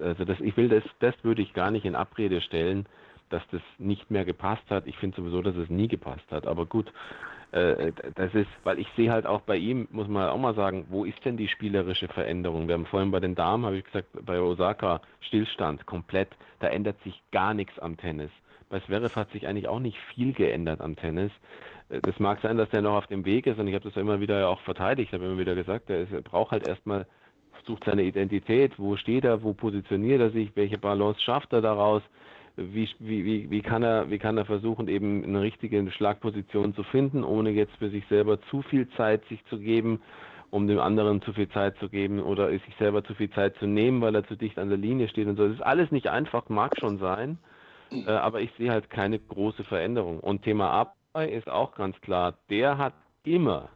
D: Also das, ich will das, das würde ich gar nicht in Abrede stellen, dass das nicht mehr gepasst hat. Ich finde sowieso, dass es nie gepasst hat. Aber gut, äh, das ist, weil ich sehe halt auch bei ihm, muss man auch mal sagen, wo ist denn die spielerische Veränderung? Wir haben vorhin bei den Damen, habe ich gesagt, bei Osaka Stillstand komplett. Da ändert sich gar nichts am Tennis. Bei Zverev hat sich eigentlich auch nicht viel geändert am Tennis. Äh, das mag sein, dass der noch auf dem Weg ist und ich habe das ja immer wieder auch verteidigt, habe immer wieder gesagt, er, ist, er braucht halt erstmal sucht seine Identität, wo steht er, wo positioniert er sich, welche Balance schafft er daraus, wie, wie, wie, kann er, wie kann er versuchen, eben eine richtige Schlagposition zu finden, ohne jetzt für sich selber zu viel Zeit sich zu geben, um dem anderen zu viel Zeit zu geben oder sich selber zu viel Zeit zu nehmen, weil er zu dicht an der Linie steht und so. Das ist alles nicht einfach, mag schon sein, äh, aber ich sehe halt keine große Veränderung. Und Thema Abwehr ist auch ganz klar, der hat immer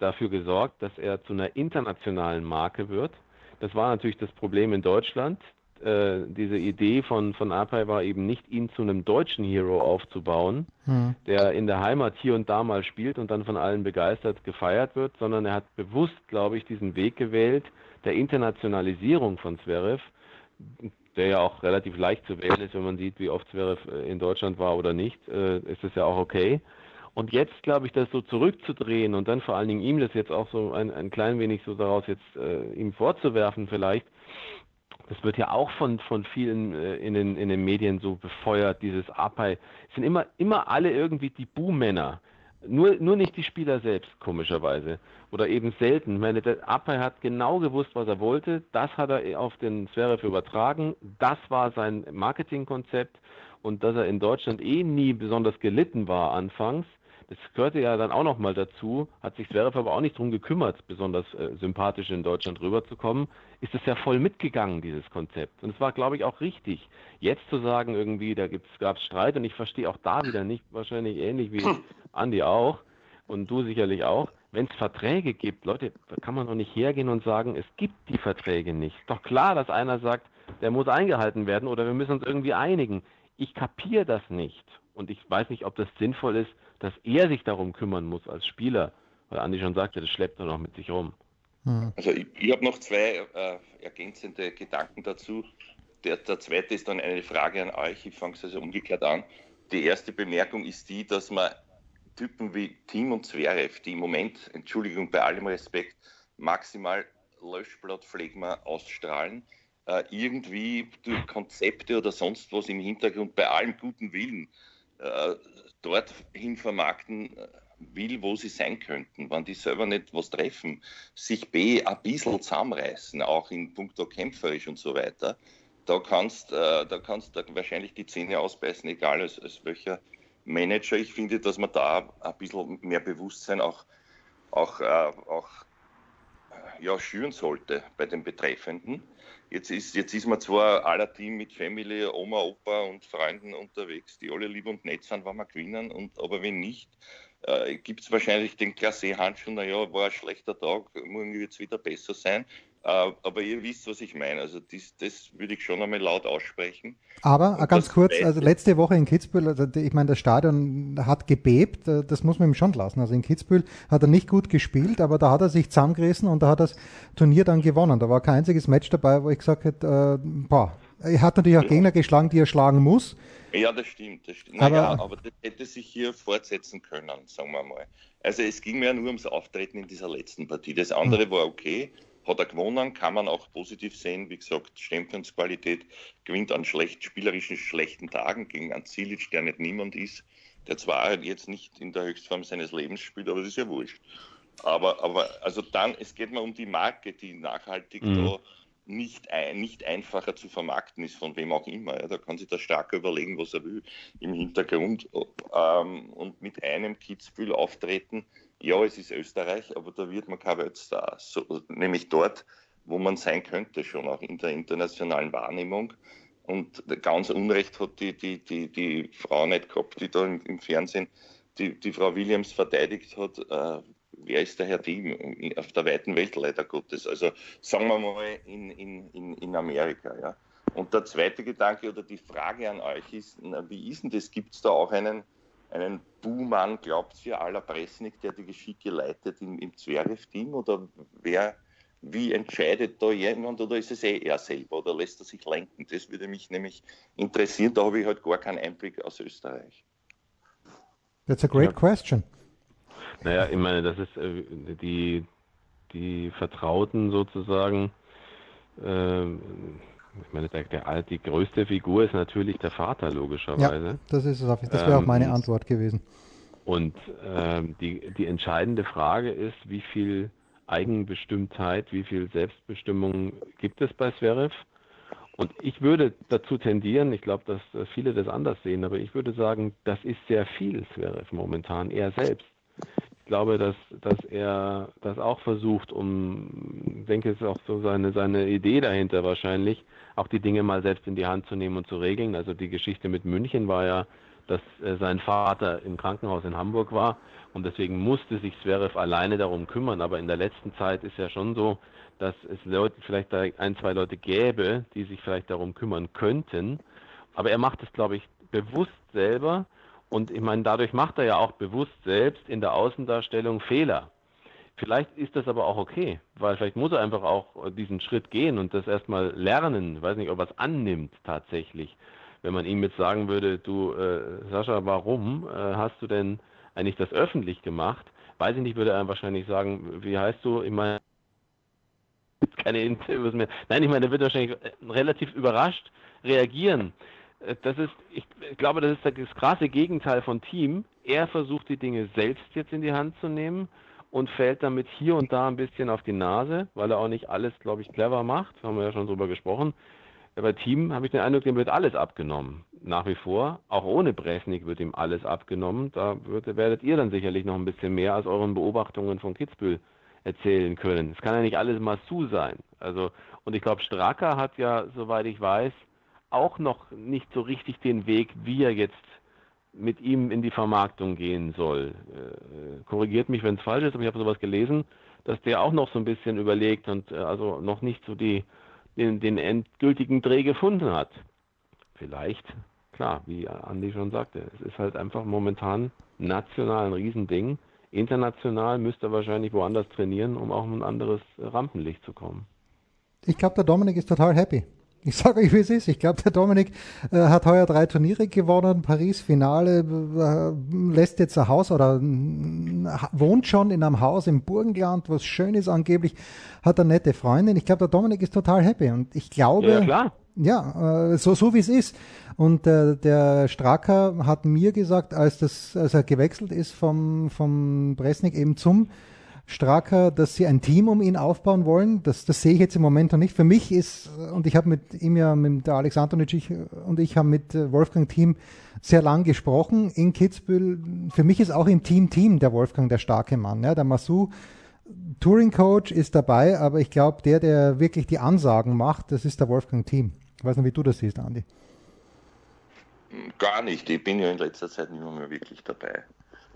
D: dafür gesorgt, dass er zu einer internationalen Marke wird. Das war natürlich das Problem in Deutschland. Äh, diese Idee von, von Apai war eben nicht, ihn zu einem deutschen Hero aufzubauen, hm. der in der Heimat hier und da mal spielt und dann von allen begeistert gefeiert wird, sondern er hat bewusst, glaube ich, diesen Weg gewählt der Internationalisierung von Zverev, der ja auch relativ leicht zu wählen ist, wenn man sieht, wie oft Zverev äh, in Deutschland war oder nicht, äh, ist das ja auch okay. Und jetzt, glaube ich, das so zurückzudrehen und dann vor allen Dingen ihm das jetzt auch so ein, ein klein wenig so daraus jetzt äh, ihm vorzuwerfen vielleicht, das wird ja auch von, von vielen äh, in, den, in den Medien so befeuert, dieses Apai. Es sind immer, immer alle irgendwie die Buhmänner. Nur, nur nicht die Spieler selbst, komischerweise. Oder eben selten. Ich meine, der Apai hat genau gewusst, was er wollte. Das hat er auf den Zverev übertragen. Das war sein Marketingkonzept. Und dass er in Deutschland eh nie besonders gelitten war anfangs, das gehörte ja dann auch nochmal dazu, hat sich Zverev aber auch nicht darum gekümmert, besonders äh, sympathisch in Deutschland rüberzukommen, ist es ja voll mitgegangen, dieses Konzept. Und es war, glaube ich, auch richtig. Jetzt zu sagen, irgendwie, da gab es Streit und ich verstehe auch da wieder nicht, wahrscheinlich ähnlich wie Andi auch und du sicherlich auch, wenn es Verträge gibt, Leute, da kann man doch nicht hergehen und sagen, es gibt die Verträge nicht. Doch klar, dass einer sagt, der muss eingehalten werden oder wir müssen uns irgendwie einigen. Ich kapiere das nicht. Und ich weiß nicht, ob das sinnvoll ist, dass er sich darum kümmern muss als Spieler. Weil Andi schon sagte, das schleppt er noch mit sich rum.
A: Hm. Also ich, ich habe noch zwei äh, ergänzende Gedanken dazu. Der, der zweite ist dann eine Frage an euch. Ich fange es also umgekehrt an. Die erste Bemerkung ist die, dass man Typen wie Tim und Zverev, die im Moment, Entschuldigung, bei allem Respekt, maximal Löschblattphlegma ausstrahlen, äh, irgendwie durch Konzepte oder sonst was im Hintergrund bei allem guten Willen äh, dorthin vermarkten äh, will, wo sie sein könnten. Wenn die selber nicht was treffen, sich B ein bisschen zusammenreißen, auch in puncto kämpferisch und so weiter, da kannst, äh, da kannst du wahrscheinlich die Zähne ausbeißen, egal als, als welcher Manager. Ich finde, dass man da ein bisschen mehr Bewusstsein auch, auch, äh, auch ja, schüren sollte bei den Betreffenden. Jetzt ist, jetzt ist man zwar aller Team mit Family, Oma, Opa und Freunden unterwegs, die alle lieb und nett sind, wenn wir gewinnen, und, aber wenn nicht, äh, gibt es wahrscheinlich den Klasse-Handschuh, naja, war ein schlechter Tag, morgen wird es wieder besser sein. Äh, aber ihr wisst, was ich meine. Also das, das würde ich schon einmal laut aussprechen.
C: Aber und ganz kurz, also letzte Woche in Kitzbühel, also ich meine, das Stadion hat gebebt, äh, das muss man ihm schon lassen. Also in Kitzbühel hat er nicht gut gespielt, aber da hat er sich zusammengerissen und da hat das Turnier dann gewonnen. Da war kein einziges Match dabei, wo ich gesagt hätte, äh, boah, er hat natürlich auch ja. Gegner geschlagen, die er schlagen muss.
A: Ja, das stimmt. Das stimmt. Aber, naja, aber das hätte sich hier fortsetzen können, sagen wir mal. Also es ging mir ja nur ums Auftreten in dieser letzten Partie. Das andere hm. war okay hat er gewonnen, kann man auch positiv sehen. Wie gesagt, Champions Qualität gewinnt an schlecht, spielerischen schlechten Tagen gegen einen Zilic, der nicht niemand ist, der zwar jetzt nicht in der Höchstform seines Lebens spielt, aber das ist ja wurscht. Aber, aber also dann, es geht mal um die Marke, die nachhaltig mhm. da nicht, ein, nicht einfacher zu vermarkten ist, von wem auch immer. Ja. Da kann sich der Starke überlegen, was er will im Hintergrund ähm, und mit einem Kitzbühel auftreten ja, es ist Österreich, aber da wird man kein Weltstar. So, nämlich dort, wo man sein könnte, schon auch in der internationalen Wahrnehmung. Und ganz Unrecht hat die, die, die, die Frau nicht gehabt, die da im, im Fernsehen die, die Frau Williams verteidigt hat. Äh, wer ist der Herr Team auf der weiten Welt, leider Gottes. Also sagen wir mal in, in, in, in Amerika. Ja. Und der zweite Gedanke oder die Frage an euch ist, na, wie ist denn das? Gibt es da auch einen einen Buhmann glaubt ihr aller Presnik, der die Geschicke leitet im, im Zverev-Team oder wer, wie entscheidet da jemand oder ist es eh er selber oder lässt er sich lenken? Das würde mich nämlich interessieren, da habe ich halt gar keinen Einblick aus Österreich.
C: That's a great ja. question.
D: Naja, ich meine, das ist äh, die, die Vertrauten sozusagen, äh, ich meine, der, der, die größte Figur ist natürlich der Vater, logischerweise. Ja,
C: das ist es. Das wäre auch meine ähm, Antwort gewesen.
D: Und ähm, die, die entscheidende Frage ist, wie viel Eigenbestimmtheit, wie viel Selbstbestimmung gibt es bei Zverev? Und ich würde dazu tendieren, ich glaube, dass viele das anders sehen, aber ich würde sagen, das ist sehr viel Zverev momentan, er selbst glaube, dass, dass er das auch versucht, um, ich denke, es ist auch so seine, seine Idee dahinter wahrscheinlich, auch die Dinge mal selbst in die Hand zu nehmen und zu regeln. Also die Geschichte mit München war ja, dass äh, sein Vater im Krankenhaus in Hamburg war und deswegen musste sich Zverev alleine darum kümmern. Aber in der letzten Zeit ist ja schon so, dass es Leute, vielleicht ein, zwei Leute gäbe, die sich vielleicht darum kümmern könnten. Aber er macht es, glaube ich, bewusst selber und ich meine, dadurch macht er ja auch bewusst selbst in der Außendarstellung Fehler. Vielleicht ist das aber auch okay, weil vielleicht muss er einfach auch diesen Schritt gehen und das erstmal lernen. Ich weiß nicht, ob er es annimmt tatsächlich. Wenn man ihm jetzt sagen würde, du äh, Sascha, warum äh, hast du denn eigentlich das öffentlich gemacht? Weiß ich nicht, würde er wahrscheinlich sagen, wie heißt du? Ich meine, [LAUGHS] keine Interviews mehr. Nein, ich meine, er wird wahrscheinlich relativ überrascht reagieren. Äh, das ist, ich glaube, das ist das krasse Gegenteil von Team. Er versucht die Dinge selbst jetzt in die Hand zu nehmen und fällt damit hier und da ein bisschen auf die Nase, weil er auch nicht alles, glaube ich, clever macht. Haben wir ja schon drüber gesprochen. Bei Team habe ich den Eindruck, dem wird alles abgenommen. Nach wie vor. Auch ohne Bresnik wird ihm alles abgenommen. Da wird, werdet ihr dann sicherlich noch ein bisschen mehr aus euren Beobachtungen von Kitzbühel erzählen können. Es kann ja nicht alles Masu sein. Also, und ich glaube, Stracker hat ja, soweit ich weiß, auch noch nicht so richtig den Weg, wie er jetzt mit ihm in die Vermarktung gehen soll. Äh, korrigiert mich, wenn es falsch ist, aber ich habe sowas gelesen, dass der auch noch so ein bisschen überlegt und äh, also noch nicht so die, den, den endgültigen Dreh gefunden hat. Vielleicht, klar, wie Andi schon sagte, es ist halt einfach momentan national ein Riesending. International müsste er wahrscheinlich woanders trainieren, um auch in ein anderes Rampenlicht zu kommen.
C: Ich glaube, der Dominik ist total happy. Ich sage euch, wie es ist. Ich glaube, der Dominik äh, hat heuer drei Turniere gewonnen, Paris-Finale, äh, lässt jetzt ein Haus oder äh, wohnt schon in einem Haus im Burgenland, was schön ist angeblich, hat eine nette Freundin. Ich glaube, der Dominik ist total happy und ich glaube,
D: ja, klar.
C: Ja, äh, so, so wie es ist. Und äh, der Stracker hat mir gesagt, als, das, als er gewechselt ist vom, vom Bresnik eben zum Stracker, dass sie ein Team um ihn aufbauen wollen. Das, das sehe ich jetzt im Moment noch nicht. Für mich ist, und ich habe mit ihm ja, mit der Alex Antonic ich, und ich haben mit Wolfgang Team sehr lang gesprochen in Kitzbühel. Für mich ist auch im Team Team der Wolfgang der starke Mann. Ja, der Masu, Touring Coach ist dabei, aber ich glaube, der, der wirklich die Ansagen macht, das ist der Wolfgang Team. Ich weiß nicht, wie du das siehst, Andi.
A: Gar nicht. Ich bin ja in letzter Zeit nicht mehr wirklich dabei.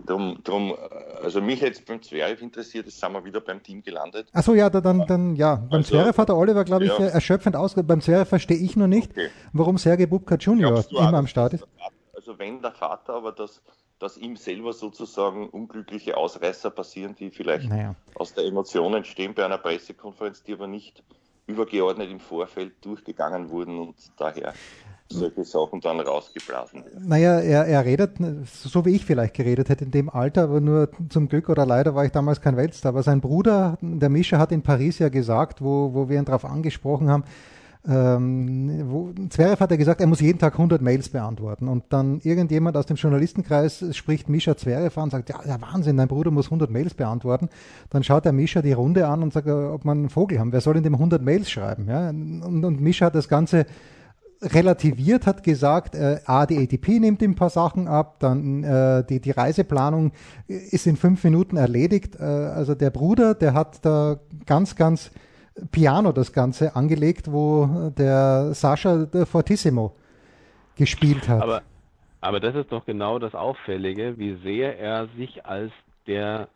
A: Drum, drum, also mich jetzt beim Zverev interessiert, jetzt sind wir wieder beim Team gelandet.
C: Achso, ja, dann, dann, ja. Beim also, Zverev hat der Oliver, glaube ich, ja. erschöpfend ausgehört. Beim Zverev verstehe ich noch nicht, okay. warum Sergei Bubka Junior immer am Start ist.
A: Also wenn der Vater aber das, dass ihm selber sozusagen unglückliche Ausreißer passieren, die vielleicht naja. aus der Emotion entstehen bei einer Pressekonferenz, die aber nicht übergeordnet im Vorfeld durchgegangen wurden und daher solche Sachen dann rausgeblasen werden.
C: Naja, er, er redet, so wie ich vielleicht geredet hätte in dem Alter, aber nur zum Glück oder leider war ich damals kein Weltstar. Aber sein Bruder, der Mischa, hat in Paris ja gesagt, wo, wo wir ihn darauf angesprochen haben, ähm, wo, Zverev hat ja gesagt, er muss jeden Tag 100 Mails beantworten. Und dann irgendjemand aus dem Journalistenkreis spricht Mischa Zverev an und sagt, ja, ja, Wahnsinn, dein Bruder muss 100 Mails beantworten. Dann schaut der Mischa die Runde an und sagt, ob man einen Vogel haben. Wer soll in dem 100 Mails schreiben? Ja? Und, und Mischa hat das Ganze relativiert, hat gesagt, äh, A, die ATP nimmt ein paar Sachen ab, dann äh, die, die Reiseplanung ist in fünf Minuten erledigt. Äh, also der Bruder, der hat da ganz, ganz Piano das Ganze angelegt, wo der Sascha der Fortissimo gespielt hat.
D: Aber, aber das ist doch genau das Auffällige, wie sehr er sich als der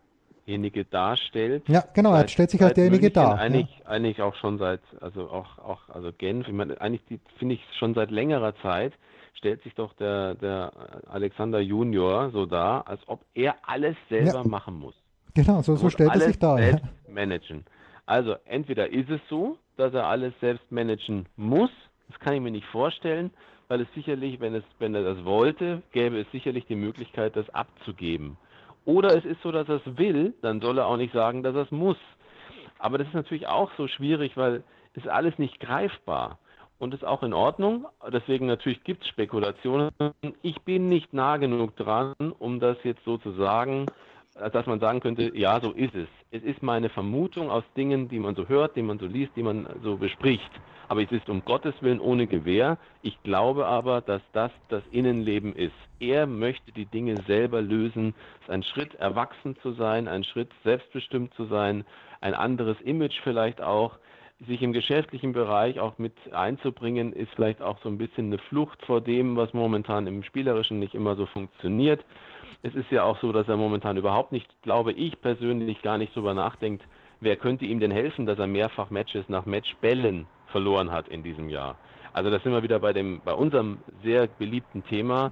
D: derjenige darstellt.
C: Ja, genau, seit, er stellt sich als derjenige dar.
D: Eigentlich, ja. eigentlich auch schon seit, also auch, auch also Genf, ich meine, eigentlich finde ich schon seit längerer Zeit, stellt sich doch der, der Alexander Junior so dar, als ob er alles selber ja. machen muss.
C: Genau, so, so stellt er sich dar.
D: Selbst ja. managen. Also entweder ist es so, dass er alles selbst managen muss, das kann ich mir nicht vorstellen, weil es sicherlich, wenn es, wenn er das wollte, gäbe es sicherlich die Möglichkeit, das abzugeben. Oder es ist so, dass er es will, dann soll er auch nicht sagen, dass er es muss. Aber das ist natürlich auch so schwierig, weil es ist alles nicht greifbar. Und ist auch in Ordnung. Deswegen natürlich gibt es Spekulationen. Ich bin nicht nah genug dran, um das jetzt so zu sagen, dass man sagen könnte, ja, so ist es. Es ist meine Vermutung aus Dingen, die man so hört, die man so liest, die man so bespricht. Aber es ist um Gottes Willen ohne Gewehr. Ich glaube aber, dass das das Innenleben ist. Er möchte die Dinge selber lösen. Es ist ein Schritt, erwachsen zu sein, ein Schritt, selbstbestimmt zu sein, ein anderes Image vielleicht auch. Sich im geschäftlichen Bereich auch mit einzubringen, ist vielleicht auch so ein bisschen eine Flucht vor dem, was momentan im Spielerischen nicht immer so funktioniert. Es ist ja auch so, dass er momentan überhaupt nicht, glaube ich persönlich, gar nicht darüber nachdenkt, wer könnte ihm denn helfen, dass er mehrfach Matches nach Matchbällen verloren hat in diesem Jahr. Also da sind wir wieder bei dem, bei unserem sehr beliebten Thema,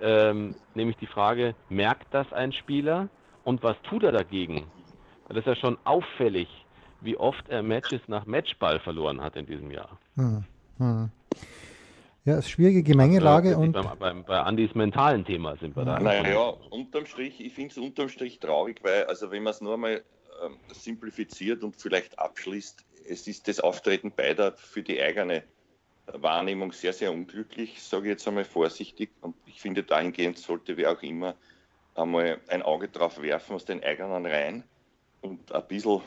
D: ähm, nämlich die Frage, merkt das ein Spieler und was tut er dagegen? Das ist ja schon auffällig, wie oft er Matches nach Matchball verloren hat in diesem Jahr. Hm, hm.
C: Ja, es ist schwierige Gemengelage
D: also,
C: und.
D: Beim, beim, bei Andys mentalen Thema sind wir da.
A: Naja, unterm Strich, ich finde es unterm Strich traurig, weil, also wenn man es nur mal ähm, simplifiziert und vielleicht abschließt, es ist das Auftreten beider für die eigene Wahrnehmung sehr, sehr unglücklich, sage ich jetzt einmal vorsichtig. Und ich finde, dahingehend sollte wer auch immer einmal ein Auge drauf werfen aus den eigenen Reihen und ein bisschen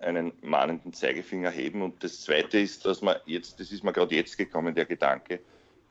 A: einen mahnenden Zeigefinger heben. Und das Zweite ist, dass man jetzt, das ist mir gerade jetzt gekommen, der Gedanke,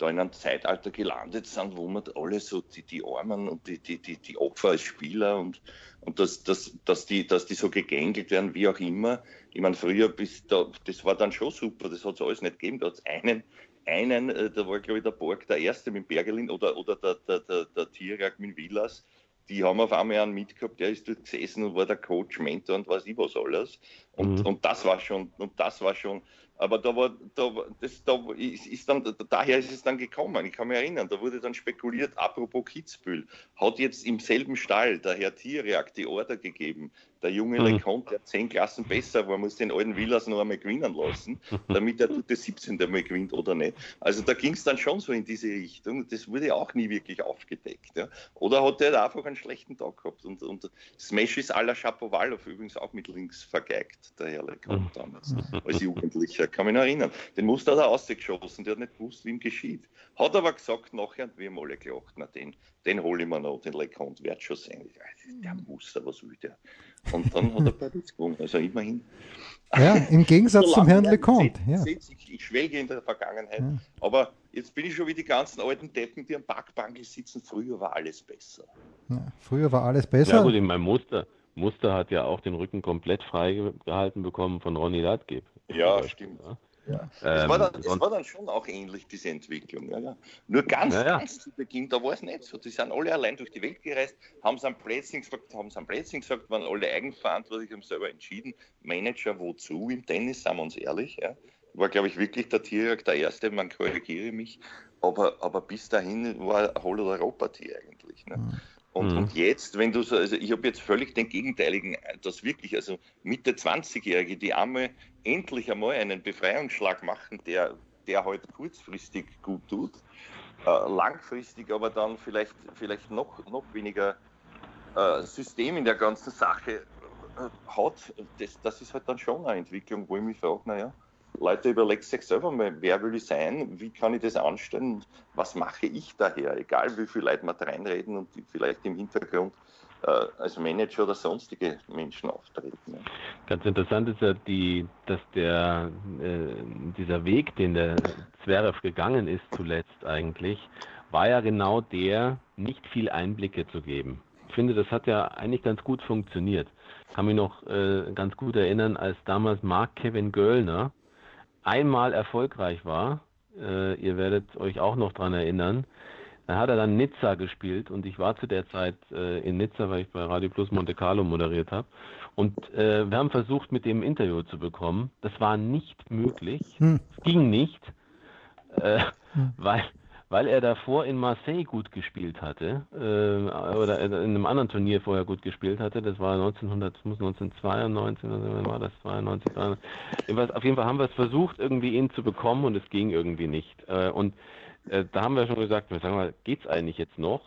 A: da in einem Zeitalter gelandet sind, wo man alle so die, die Armen und die, die, die, die Opfer als Spieler und, und dass, dass, dass, die, dass die so gegängelt werden, wie auch immer. Ich meine, früher, bis da, das war dann schon super, das hat es alles nicht gegeben. Da hat es einen, einen, äh, da war glaube ich der Borg der Erste mit Bergelin oder, oder der, der, der, der Tierak mit Villas die haben auf einmal einen mitgehabt, der ist dort gesessen und war der Coach, Mentor und weiß ich was alles. Und, mhm. und das war schon, und das war schon, aber da war, da, das, da ist, ist dann, daher ist es dann gekommen. Ich kann mich erinnern, da wurde dann spekuliert, apropos Kitzbühel, hat jetzt im selben Stall der Herr Tierjagd die Order gegeben, der junge mhm. Leconte, der zehn Klassen besser war, muss den alten Villas noch einmal gewinnen lassen, [LAUGHS] damit er das 17. Mal gewinnt oder nicht. Also da ging es dann schon so in diese Richtung. Das wurde auch nie wirklich aufgedeckt. Ja. Oder hat er einfach einen schlechten Tag gehabt. Und, und Smash ist à la Chapovalov übrigens auch mit links vergeigt, der Herr Leconte mhm. damals, als Jugendlicher. Kann mich noch erinnern. Den hat er ausgeschossen, der hat nicht gewusst, wie ihm geschieht. Hat aber gesagt nachher, und wir haben alle gelacht, na den, den hole ich mir noch, den Leconte, wird schon sein. Der Muster, was will der? Und dann hat er Paris gewonnen, also immerhin.
C: Ja, im Gegensatz so zum Herrn Leconte. Ja.
A: Ich, ich, schwelge in der Vergangenheit, ja. aber jetzt bin ich schon wie die ganzen alten Deppen, die am Parkbank sitzen. Früher war alles besser.
C: Ja, früher war alles besser.
D: Ja gut, in meinem Muster. Muster hat ja auch den Rücken komplett freigehalten bekommen von Ronny Latgeb.
A: Ja, stimmt. Ja. Ja. Es, war dann, es war dann schon auch ähnlich, diese Entwicklung. Ja, ja. Nur ganz, ja, ganz zu Beginn, da war es nicht so. Die sind alle allein durch die Welt gereist, haben es am Plätzchen gesagt, haben es am Plätzchen gesagt, waren alle eigenverantwortlich, haben selber entschieden. Manager wozu im Tennis, sagen wir uns ehrlich. Ja. War, glaube ich, wirklich der Tierjagd der Erste, man korrigiere mich. Aber, aber bis dahin war Hol- oder Europa-Tier eigentlich. Ne? Mhm. Und, mhm. und, jetzt, wenn du so, also ich habe jetzt völlig den gegenteiligen, das wirklich, also Mitte 20-Jährige, die einmal endlich einmal einen Befreiungsschlag machen, der, der halt kurzfristig gut tut, äh, langfristig aber dann vielleicht, vielleicht noch, noch weniger äh, System in der ganzen Sache äh, hat, das, das ist halt dann schon eine Entwicklung, wo ich mich frage, naja, Leute, überlegt sich selber mal, wer will ich sein, wie kann ich das anstellen, was mache ich daher, egal wie viele Leute mal reinreden und vielleicht im Hintergrund äh, als Manager oder sonstige Menschen auftreten.
D: Ganz interessant ist ja, die, dass der, äh, dieser Weg, den der Zverev gegangen ist zuletzt eigentlich, war ja genau der, nicht viel Einblicke zu geben. Ich finde, das hat ja eigentlich ganz gut funktioniert. Ich kann mich noch äh, ganz gut erinnern, als damals Mark Kevin Göllner einmal erfolgreich war, äh, ihr werdet euch auch noch dran erinnern, dann hat er dann Nizza gespielt und ich war zu der Zeit äh, in Nizza, weil ich bei Radio Plus Monte Carlo moderiert habe. Und äh, wir haben versucht, mit dem Interview zu bekommen. Das war nicht möglich. Hm. Ging nicht, äh, hm. [LAUGHS] weil weil er davor in Marseille gut gespielt hatte äh, oder in einem anderen Turnier vorher gut gespielt hatte. Das war 1900, muss 1992 oder war das 92, 93. Auf jeden Fall haben wir es versucht, irgendwie ihn zu bekommen und es ging irgendwie nicht. Äh, und äh, da haben wir schon gesagt, wir sagen mal, geht's eigentlich jetzt noch?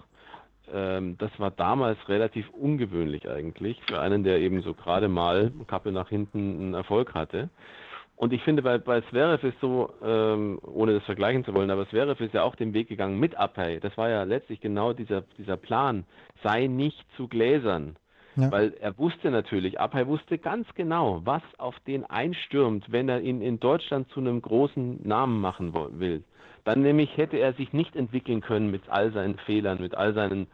D: Ähm, das war damals relativ ungewöhnlich eigentlich für einen, der eben so gerade mal Kappe nach hinten einen Erfolg hatte. Und ich finde, bei, bei Zverev ist so, ähm, ohne das vergleichen zu wollen, aber Zverev ist ja auch den Weg gegangen mit Abhey. Das war ja letztlich genau dieser, dieser Plan. Sei nicht zu gläsern. Ja. Weil er wusste natürlich, Abhey wusste ganz genau, was auf den einstürmt, wenn er ihn in Deutschland zu einem großen Namen machen will. Dann nämlich hätte er sich nicht entwickeln können mit all seinen Fehlern, mit all seinen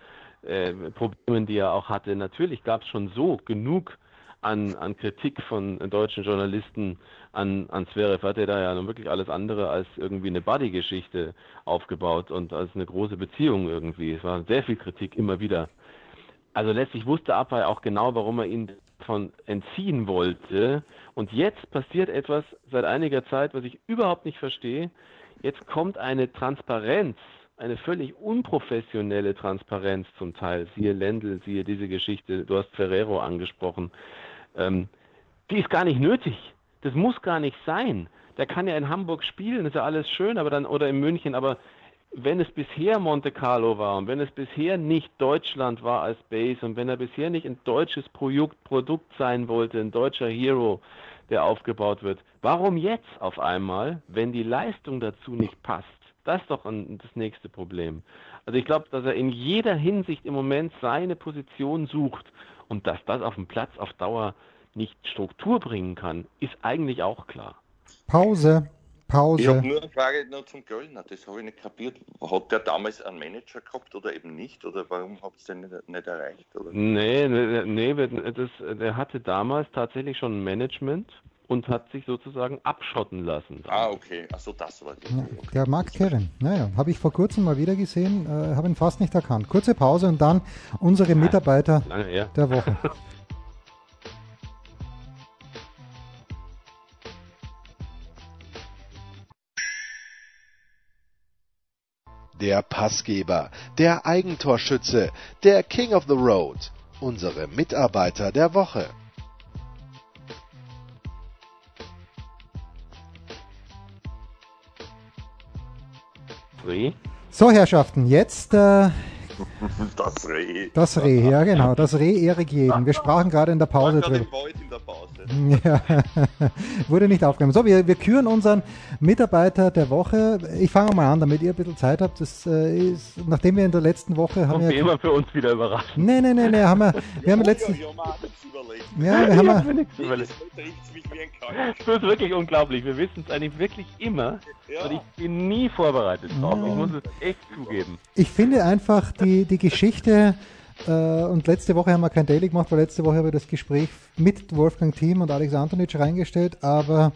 D: äh, Problemen, die er auch hatte. Natürlich gab es schon so genug an, an Kritik von deutschen Journalisten an, an Zverev hat er da ja nun wirklich alles andere als irgendwie eine Buddy-Geschichte aufgebaut und als eine große Beziehung irgendwie. Es war sehr viel Kritik immer wieder. Also letztlich wusste Abay auch genau, warum er ihn davon entziehen wollte. Und jetzt passiert etwas seit einiger Zeit, was ich überhaupt nicht verstehe. Jetzt kommt eine Transparenz, eine völlig unprofessionelle Transparenz zum Teil. Siehe Lendl, siehe diese Geschichte, du hast Ferrero angesprochen. Ähm, die ist gar nicht nötig. Das muss gar nicht sein. Der kann ja in Hamburg spielen, ist ja alles schön, aber dann oder in München, aber wenn es bisher Monte Carlo war und wenn es bisher nicht Deutschland war als Base und wenn er bisher nicht ein deutsches Produkt, Produkt sein wollte, ein deutscher Hero, der aufgebaut wird. Warum jetzt auf einmal, wenn die Leistung dazu nicht passt? Das ist doch ein, das nächste Problem. Also ich glaube, dass er in jeder Hinsicht im Moment seine Position sucht und dass das auf dem Platz auf Dauer nicht Struktur bringen kann, ist eigentlich auch klar.
C: Pause. Pause.
A: Ich habe nur eine Frage noch zum Göllner, das habe ich nicht kapiert. Hat der damals einen Manager gehabt oder eben nicht? Oder warum habt ihr den nicht, nicht erreicht? Oder?
D: Nee, nee, nee das, der hatte damals tatsächlich schon ein Management und hat sich sozusagen abschotten lassen.
A: Ah, okay. Achso, das war
C: die. Ja, der Mark Kevin. Naja, habe ich vor kurzem mal wieder gesehen, äh, habe ihn fast nicht erkannt. Kurze Pause und dann unsere Mitarbeiter der Woche. [LAUGHS]
B: der Passgeber, der Eigentorschütze, der King of the Road, unsere Mitarbeiter der Woche.
C: So, Herrschaften, jetzt äh, [LAUGHS]
A: Das Reh.
C: Das Reh, ja genau. Das Reh Erik jeden. Wir sprachen gerade in der Pause drüber. In der Pause. [LAUGHS] Ja, wurde nicht aufgenommen. So, wir, wir küren unseren Mitarbeiter der Woche. Ich fange mal an, damit ihr ein bisschen Zeit habt. Das äh, ist, nachdem wir in der letzten Woche haben
D: wir. immer für uns wieder überrascht.
C: Nee, nee, nee, nee, haben wir, wir haben letzten. Ja, wir haben. Wir,
D: das ist wirklich unglaublich. Wir wissen es eigentlich wirklich immer. Ja. Und ich bin nie vorbereitet drauf. Ja. Ich muss es echt zugeben.
C: Ich finde einfach die, die Geschichte. Äh, und letzte Woche haben wir kein Daily gemacht, weil letzte Woche habe ich das Gespräch mit Wolfgang Thiem und Alex Antonic reingestellt. Aber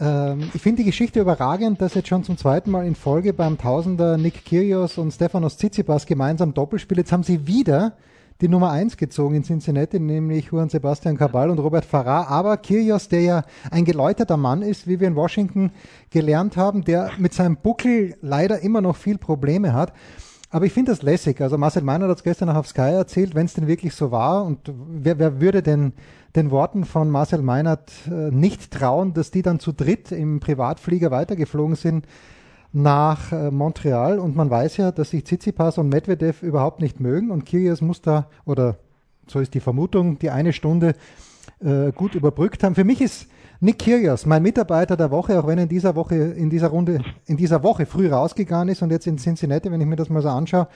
C: ähm, ich finde die Geschichte überragend, dass jetzt schon zum zweiten Mal in Folge beim Tausender Nick Kyrgios und Stefanos Tsitsipas gemeinsam Doppelspiel. Jetzt haben sie wieder die Nummer 1 gezogen in Cincinnati, nämlich Juan Sebastian Cabal und Robert Farrar. Aber Kyrgios, der ja ein geläuterter Mann ist, wie wir in Washington gelernt haben, der mit seinem Buckel leider immer noch viel Probleme hat. Aber ich finde das lässig. Also Marcel Meiner hat es gestern noch auf Sky erzählt, wenn es denn wirklich so war. Und wer, wer würde denn den Worten von Marcel Meinert äh, nicht trauen, dass die dann zu dritt im Privatflieger weitergeflogen sind nach äh, Montreal und man weiß ja, dass sich Tsitsipas und Medvedev überhaupt nicht mögen und Kyrgios muss da, oder so ist die Vermutung, die eine Stunde äh, gut überbrückt haben. Für mich ist Nick Kyrgios mein Mitarbeiter der Woche, auch wenn er in dieser Woche, in dieser Runde, in dieser Woche früh rausgegangen ist und jetzt in Cincinnati, wenn ich mir das mal so anschaue,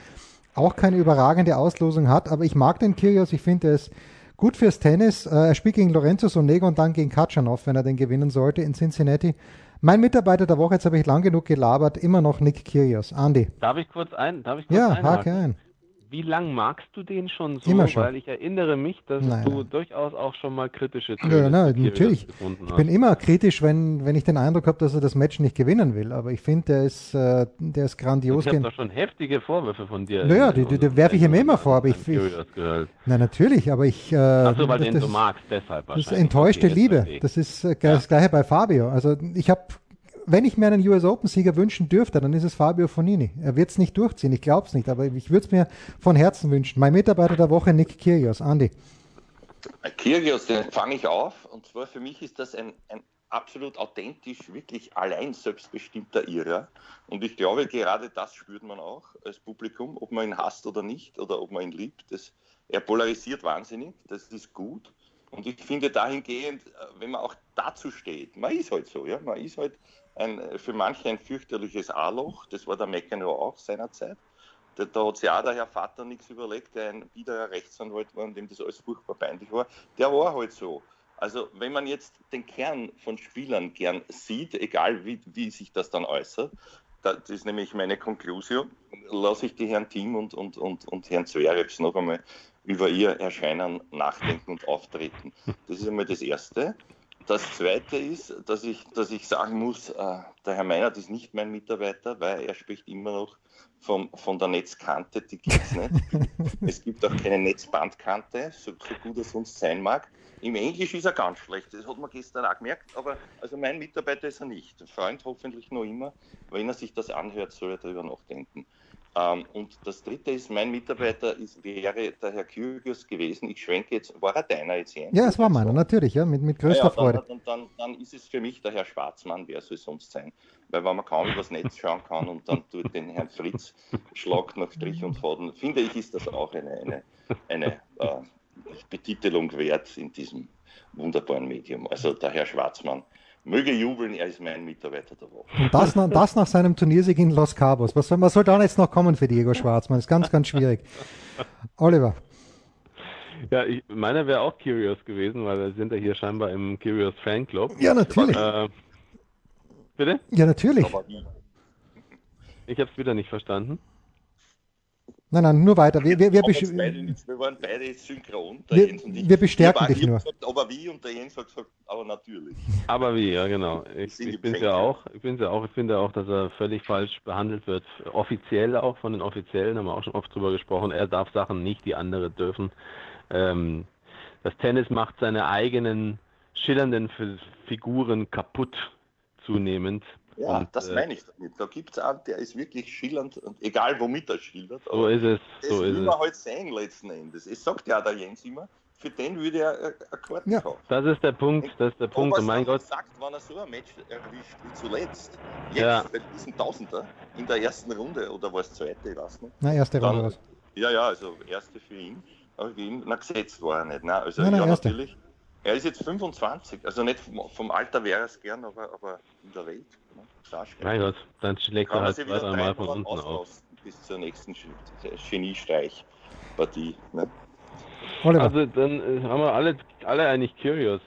C: auch keine überragende Auslosung hat, aber ich mag den Kyrgios, ich finde, er ist gut fürs Tennis. Äh, er spielt gegen Lorenzo Sonego und dann gegen Katschanov, wenn er den gewinnen sollte in Cincinnati. Mein Mitarbeiter der Woche, jetzt habe ich lang genug gelabert, immer noch Nick Kyrgios. Andi.
D: Darf ich kurz ein? Darf ich kurz
C: ja, hake ein.
D: Wie lang magst du den schon so?
C: Immer schon.
D: Weil ich erinnere mich, dass nein,
C: du
D: nein. durchaus auch schon mal kritische
C: Töne ja, nein, natürlich. Ich bin immer kritisch, wenn, wenn ich den Eindruck habe, dass er das Match nicht gewinnen will. Aber ich finde, der ist, äh, der ist grandios.
D: Ich habe doch schon heftige Vorwürfe von dir.
C: Naja, die, die, die werfe ich ihm immer vor. Aber ich, ich, na natürlich, aber ich. Äh,
D: Ach so, weil das, den du magst, deshalb
C: Das ist enttäuschte Liebe. Das ist äh, das ja. gleiche bei Fabio. Also ich habe wenn ich mir einen US Open-Sieger wünschen dürfte, dann ist es Fabio Fonini. Er wird es nicht durchziehen, ich glaube es nicht, aber ich würde es mir von Herzen wünschen. Mein Mitarbeiter der Woche, Nick Kyrgios. Andi.
A: Kyrgios, den fange ich auf. Und zwar für mich ist das ein, ein absolut authentisch, wirklich allein selbstbestimmter Irrer. Und ich glaube, gerade das spürt man auch als Publikum, ob man ihn hasst oder nicht, oder ob man ihn liebt. Das, er polarisiert wahnsinnig, das ist gut. Und ich finde dahingehend, wenn man auch dazu steht, man ist halt so, ja, man ist halt ein, für manche ein fürchterliches A-Loch. Das war der McEnroe auch seinerzeit. Da, da hat sich auch der Herr Vater nichts überlegt, der ein biederer Rechtsanwalt war und dem das alles furchtbar peinlich war. Der war halt so. Also wenn man jetzt den Kern von Spielern gern sieht, egal wie, wie sich das dann äußert, das ist nämlich meine Konklusion, lasse ich die Herrn Thiem und, und, und, und Herrn Zverev noch einmal über ihr Erscheinen nachdenken und auftreten. Das ist einmal das Erste. Das Zweite ist, dass ich, dass ich sagen muss, äh, der Herr Meinert ist nicht mein Mitarbeiter, weil er spricht immer noch vom, von der Netzkante, die gibt es nicht. [LAUGHS] es gibt auch keine Netzbandkante, so, so gut es sonst sein mag. Im Englisch ist er ganz schlecht, das hat man gestern auch gemerkt, aber also mein Mitarbeiter ist er nicht. Freund hoffentlich noch immer. Wenn er sich das anhört, soll er darüber nachdenken. Ähm, und das dritte ist, mein Mitarbeiter ist, wäre der Herr Kyrgios gewesen. Ich schwenke jetzt, war er deiner jetzt?
C: Ja, es war meiner, natürlich, ja, mit, mit größter ja, Freude.
A: Dann, dann, dann, ist es für mich der Herr Schwarzmann, wer soll sonst sein? Weil wenn man kaum übers Netz schauen kann und dann tut den Herrn Fritz Schlag nach Strich und Faden, finde ich, ist das auch eine, eine, eine äh, Betitelung wert in diesem wunderbaren Medium. Also der Herr Schwarzmann, möge jubeln, er ist mein Mitarbeiter der Woche.
C: Und das, das nach seinem Turniersieg in Los Cabos. Was soll, was soll da jetzt noch kommen für Diego Schwarzmann? Das ist ganz, ganz schwierig. [LAUGHS] Oliver.
D: Ja, ich, meiner wäre auch Curious gewesen, weil wir sind ja hier scheinbar im Curious Fanclub.
C: Ja, natürlich. Äh,
D: bitte?
C: Ja, natürlich.
D: Ich habe es wieder nicht verstanden.
C: Nein, nein, nur weiter. Wir, wir, wir,
A: wir waren beide synchron.
C: wir, wir bestärken dich nur.
A: Gesagt, aber wie? Und der Jens hat gesagt, aber natürlich.
D: Aber wie, ja genau. Ich, ich bin ja auch. Ich bin ja auch. Ich finde auch, dass er völlig falsch behandelt wird. Offiziell auch von den Offiziellen haben wir auch schon oft drüber gesprochen. Er darf Sachen nicht, die andere dürfen. Ähm, das Tennis macht seine eigenen schillernden Figuren kaputt zunehmend.
A: Ja, und, das äh, meine ich damit. Da gibt es einen, der ist wirklich schillernd und egal womit er schildert.
D: So ist es.
A: Das
D: so
A: will man halt sehen letzten Endes. Es sagt ja der Jens immer, für den würde er äh, Akkord
D: ja. kaufen. Das ist der Punkt, das ist der Punkt. Und mein Gott.
A: sagt, wenn er so ein Match erwischt wie zuletzt, jetzt ja. bei diesem Tausender in der ersten Runde oder war es zweite, ich weiß nicht.
C: Na, erste Runde was.
A: Ja, ja, also erste für ihn. Aber für ihn, na, gesetzt war er nicht. Nein, also
C: nein, nein,
A: ja,
C: erste.
A: natürlich. Er ist jetzt 25, also nicht vom, vom Alter wäre es gern, aber, aber in der Welt. Ne?
D: Mein Gott, dann schlägt er halt zwei, dreimal von unten auf.
A: Bis zur nächsten Geniestreich-Partie. Ne?
D: Also dann äh, haben wir alle, alle eigentlich curious.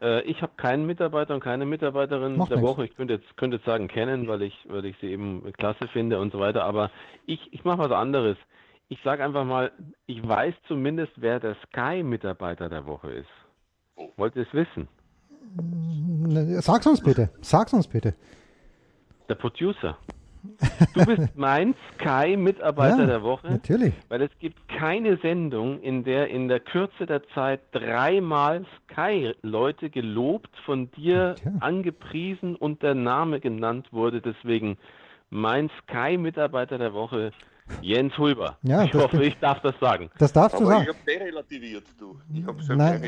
D: Äh, ich habe keinen Mitarbeiter und keine Mitarbeiterin
C: Macht
D: der
C: nichts.
D: Woche. Ich könnte jetzt, könnte jetzt sagen kennen, weil ich, weil ich sie eben klasse finde und so weiter. Aber ich, ich mache was anderes. Ich sage einfach mal, ich weiß zumindest, wer der Sky-Mitarbeiter der Woche ist. Wollt ihr es wissen?
C: Sag's uns bitte. Sag's uns bitte.
D: Der Producer. Du bist [LAUGHS] mein Sky-Mitarbeiter
C: Ja,
D: der Woche.
C: Natürlich.
D: Weil es gibt keine Sendung, in der in der Kürze der Zeit dreimal Sky-Leute gelobt, von dir
C: Tja.
D: angepriesen und der Name genannt wurde. Deswegen mein Sky-Mitarbeiter der Woche, Jens Hulber.
C: Ja,
D: ich hoffe, ich darf das sagen.
C: Das darfst du
A: Aber
C: sagen.
A: ich habe derelativiert, du. Ich habe schon
C: Nein.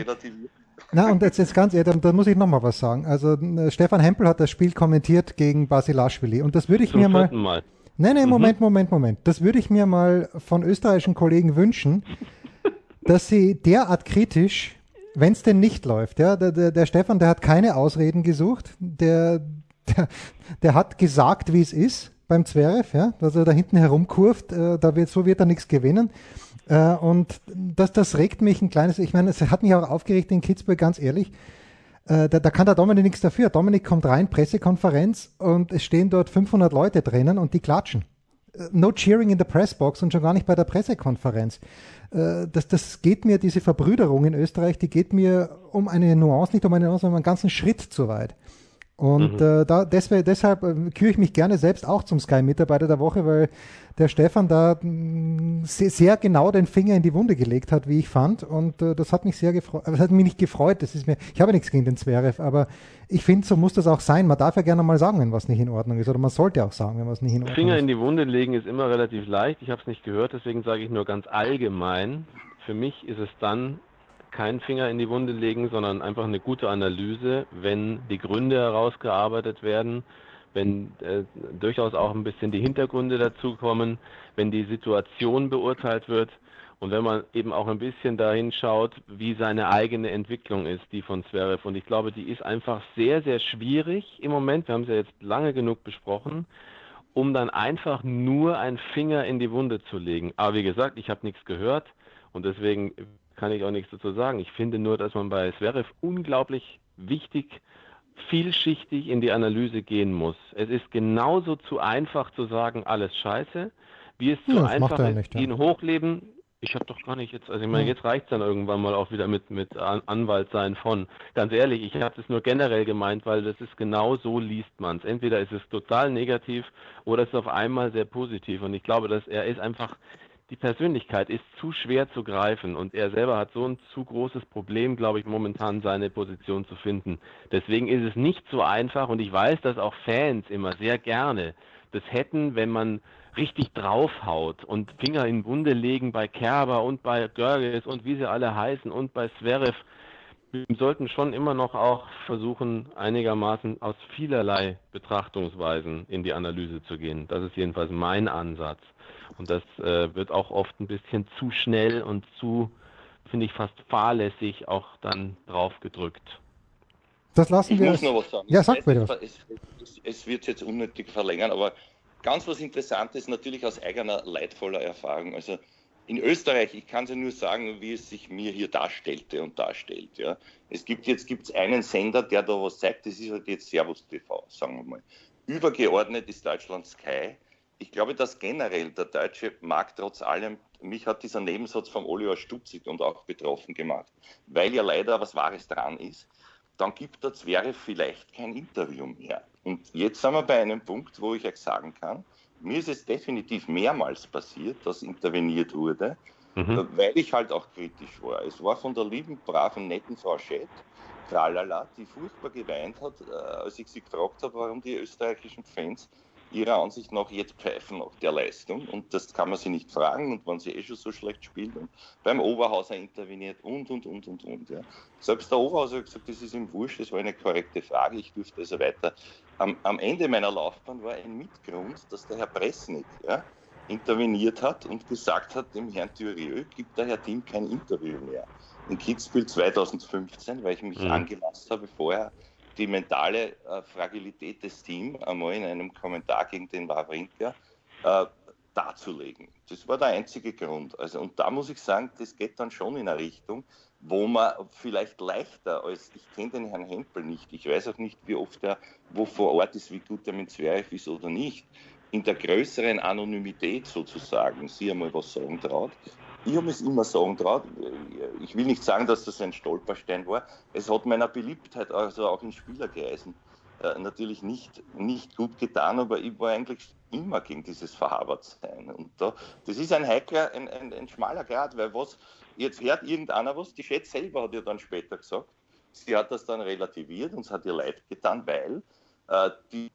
C: Na, und jetzt, jetzt ganz ehrlich, da, muss ich nochmal was sagen. Also, äh, Stefan Hempel hat das Spiel kommentiert gegen Basilashvili. Und das würde ich
D: Zum
C: mir mal.
D: Mal.
C: Nein, nein, Moment, Moment, Moment. Das würde ich mir mal von österreichischen Kollegen wünschen, [LAUGHS] dass sie derart kritisch, wenn es denn nicht läuft, ja, der, der, der Stefan, der hat keine Ausreden gesucht, der, der, der hat gesagt, wie es ist beim Zverev, ja, dass er da hinten herumkurft, äh, da wird, so wird er nichts gewinnen. Äh, und das, das regt mich ein kleines, ich meine, es hat mich auch aufgeregt in Kitzbühel, ganz ehrlich. Äh, da, da kann der Dominik nichts dafür. Dominik kommt rein, Pressekonferenz und es stehen dort 500 Leute drinnen und die klatschen. Äh, No cheering in the pressbox und schon gar nicht bei der Pressekonferenz. Äh, Das, das geht mir, diese Verbrüderung in Österreich, die geht mir um eine Nuance, nicht um eine Nuance, sondern um einen ganzen Schritt zu weit. Und äh, da, deswegen, deshalb äh, küre ich mich gerne selbst auch zum Sky-Mitarbeiter der Woche, weil der Stefan da mh, sehr, sehr genau den Finger in die Wunde gelegt hat, wie ich fand. Und äh, das hat mich sehr gefreut. Das hat mich nicht gefreut. Das ist mir, ich habe nichts gegen den Zverev, aber ich finde, so muss das auch sein. Man darf ja gerne mal sagen, wenn was nicht in Ordnung ist. Oder man sollte auch sagen, wenn was nicht in Ordnung
D: Finger
C: ist.
D: in die Wunde legen ist immer relativ leicht. Ich habe es nicht gehört, deswegen sage ich nur ganz allgemein. Für mich ist es dann kein Finger in die Wunde legen, sondern einfach eine gute Analyse, wenn die Gründe herausgearbeitet werden, wenn äh, durchaus auch ein bisschen die Hintergründe dazukommen, wenn die Situation beurteilt wird und wenn man eben auch ein bisschen dahin schaut, wie seine eigene Entwicklung ist, die von Zverev. Und ich glaube, die ist einfach sehr, sehr schwierig im Moment. Wir haben es ja jetzt lange genug besprochen um dann einfach nur einen Finger in die Wunde zu legen. Aber wie gesagt, ich habe nichts gehört und deswegen kann ich auch nichts dazu sagen. Ich finde nur, dass man bei Zverev unglaublich wichtig, vielschichtig in die Analyse gehen muss. Es ist genauso zu einfach zu sagen, alles scheiße, wie es
C: Ja,
D: zu einfach ist,
C: nicht, ja.
D: ihn hochleben. Ich habe doch gar nicht jetzt, also ich meine, jetzt reicht dann irgendwann mal auch wieder mit, mit An Anwalt sein von. Ganz ehrlich, ich habe das nur generell gemeint, weil das ist genau so liest man es. Entweder ist es total negativ oder es ist auf einmal sehr positiv. Und ich glaube, dass er ist einfach, die Persönlichkeit ist zu schwer zu greifen und er selber hat so ein zu großes Problem, glaube ich, momentan seine Position zu finden. Deswegen ist es nicht so einfach und ich weiß, dass auch Fans immer sehr gerne das hätten, wenn man richtig draufhaut und Finger in Wunde legen bei Kerber und bei Görges und wie sie alle heißen und bei Zverev. Wir sollten schon immer noch auch versuchen, einigermaßen aus vielerlei Betrachtungsweisen in die Analyse zu gehen. Das ist jedenfalls mein Ansatz. Und das äh, wird auch oft ein bisschen zu schnell und zu finde ich, fast fahrlässig auch dann drauf gedrückt.
C: Das lassen
A: ich
C: wir.
A: Ich muss noch was sagen.
C: Ja, sag bitte.
A: Es, es, es wird jetzt unnötig verlängern, aber ganz was Interessantes, natürlich aus eigener leidvoller Erfahrung. Also in Österreich, ich kann es ja nur sagen, wie es sich mir hier darstellte und darstellt. Ja. Es gibt jetzt gibt's einen Sender, der da was zeigt, das ist halt jetzt Servus TV, sagen wir mal. Übergeordnet ist Deutschland Sky. Ich glaube, dass generell der deutsche Markt trotz allem, mich hat dieser Nebensatz vom Oliver stutzig und auch betroffen gemacht, weil ja leider was Wahres dran ist. Dann gibt der Zwerg vielleicht kein Interview mehr. Und jetzt sind wir bei einem Punkt, wo ich euch sagen kann, mir ist es definitiv mehrmals passiert, dass interveniert wurde, mhm. weil ich halt auch kritisch war. Es war von der lieben, braven, netten Frau Schett, Tralala, die furchtbar geweint hat, äh, als ich sie gefragt habe, warum die österreichischen Fans ihrer Ansicht nach jetzt pfeifen nach der Leistung. Und das kann man sie nicht fragen. Und wenn sie eh schon so schlecht spielt und beim Oberhauser interveniert und, und, und, und, und. Ja. Selbst der Oberhauser hat gesagt, das ist ihm wurscht, das war eine korrekte Frage, ich dürfte also weiter. Am, am Ende meiner Laufbahn war ein Mitgrund, dass der Herr Presnik ja, interveniert hat und gesagt hat, dem Herrn Thurieu gibt der Herr Team kein Interview mehr. In Kitzbühel 2015, weil ich mich mhm. angelassen habe vorher, die mentale äh, Fragilität des Teams einmal in einem Kommentar gegen den Wawrinka äh, darzulegen. Das war der einzige Grund. Also, und da muss ich sagen, das geht dann schon in eine Richtung, wo man vielleicht leichter als, ich kenne den Herrn Hempel nicht, ich weiß auch nicht, wie oft er wo vor Ort ist, wie gut er mit Zwerg ist oder nicht, in der größeren Anonymität sozusagen, sie einmal was sagen traut, ich habe es immer sagen traut. Ich will nicht sagen, dass das ein Stolperstein war. Es hat meiner Beliebtheit, also auch in Spielerkreisen, äh, natürlich nicht, nicht gut getan, aber ich war eigentlich immer gegen dieses Verhabertsein. Und da, das ist ein heikler, ein, ein, ein schmaler Grad, weil was, jetzt hört irgendeiner was, die Chat selber hat ja dann später gesagt, sie hat das dann relativiert und es hat ihr leid getan, weil äh, die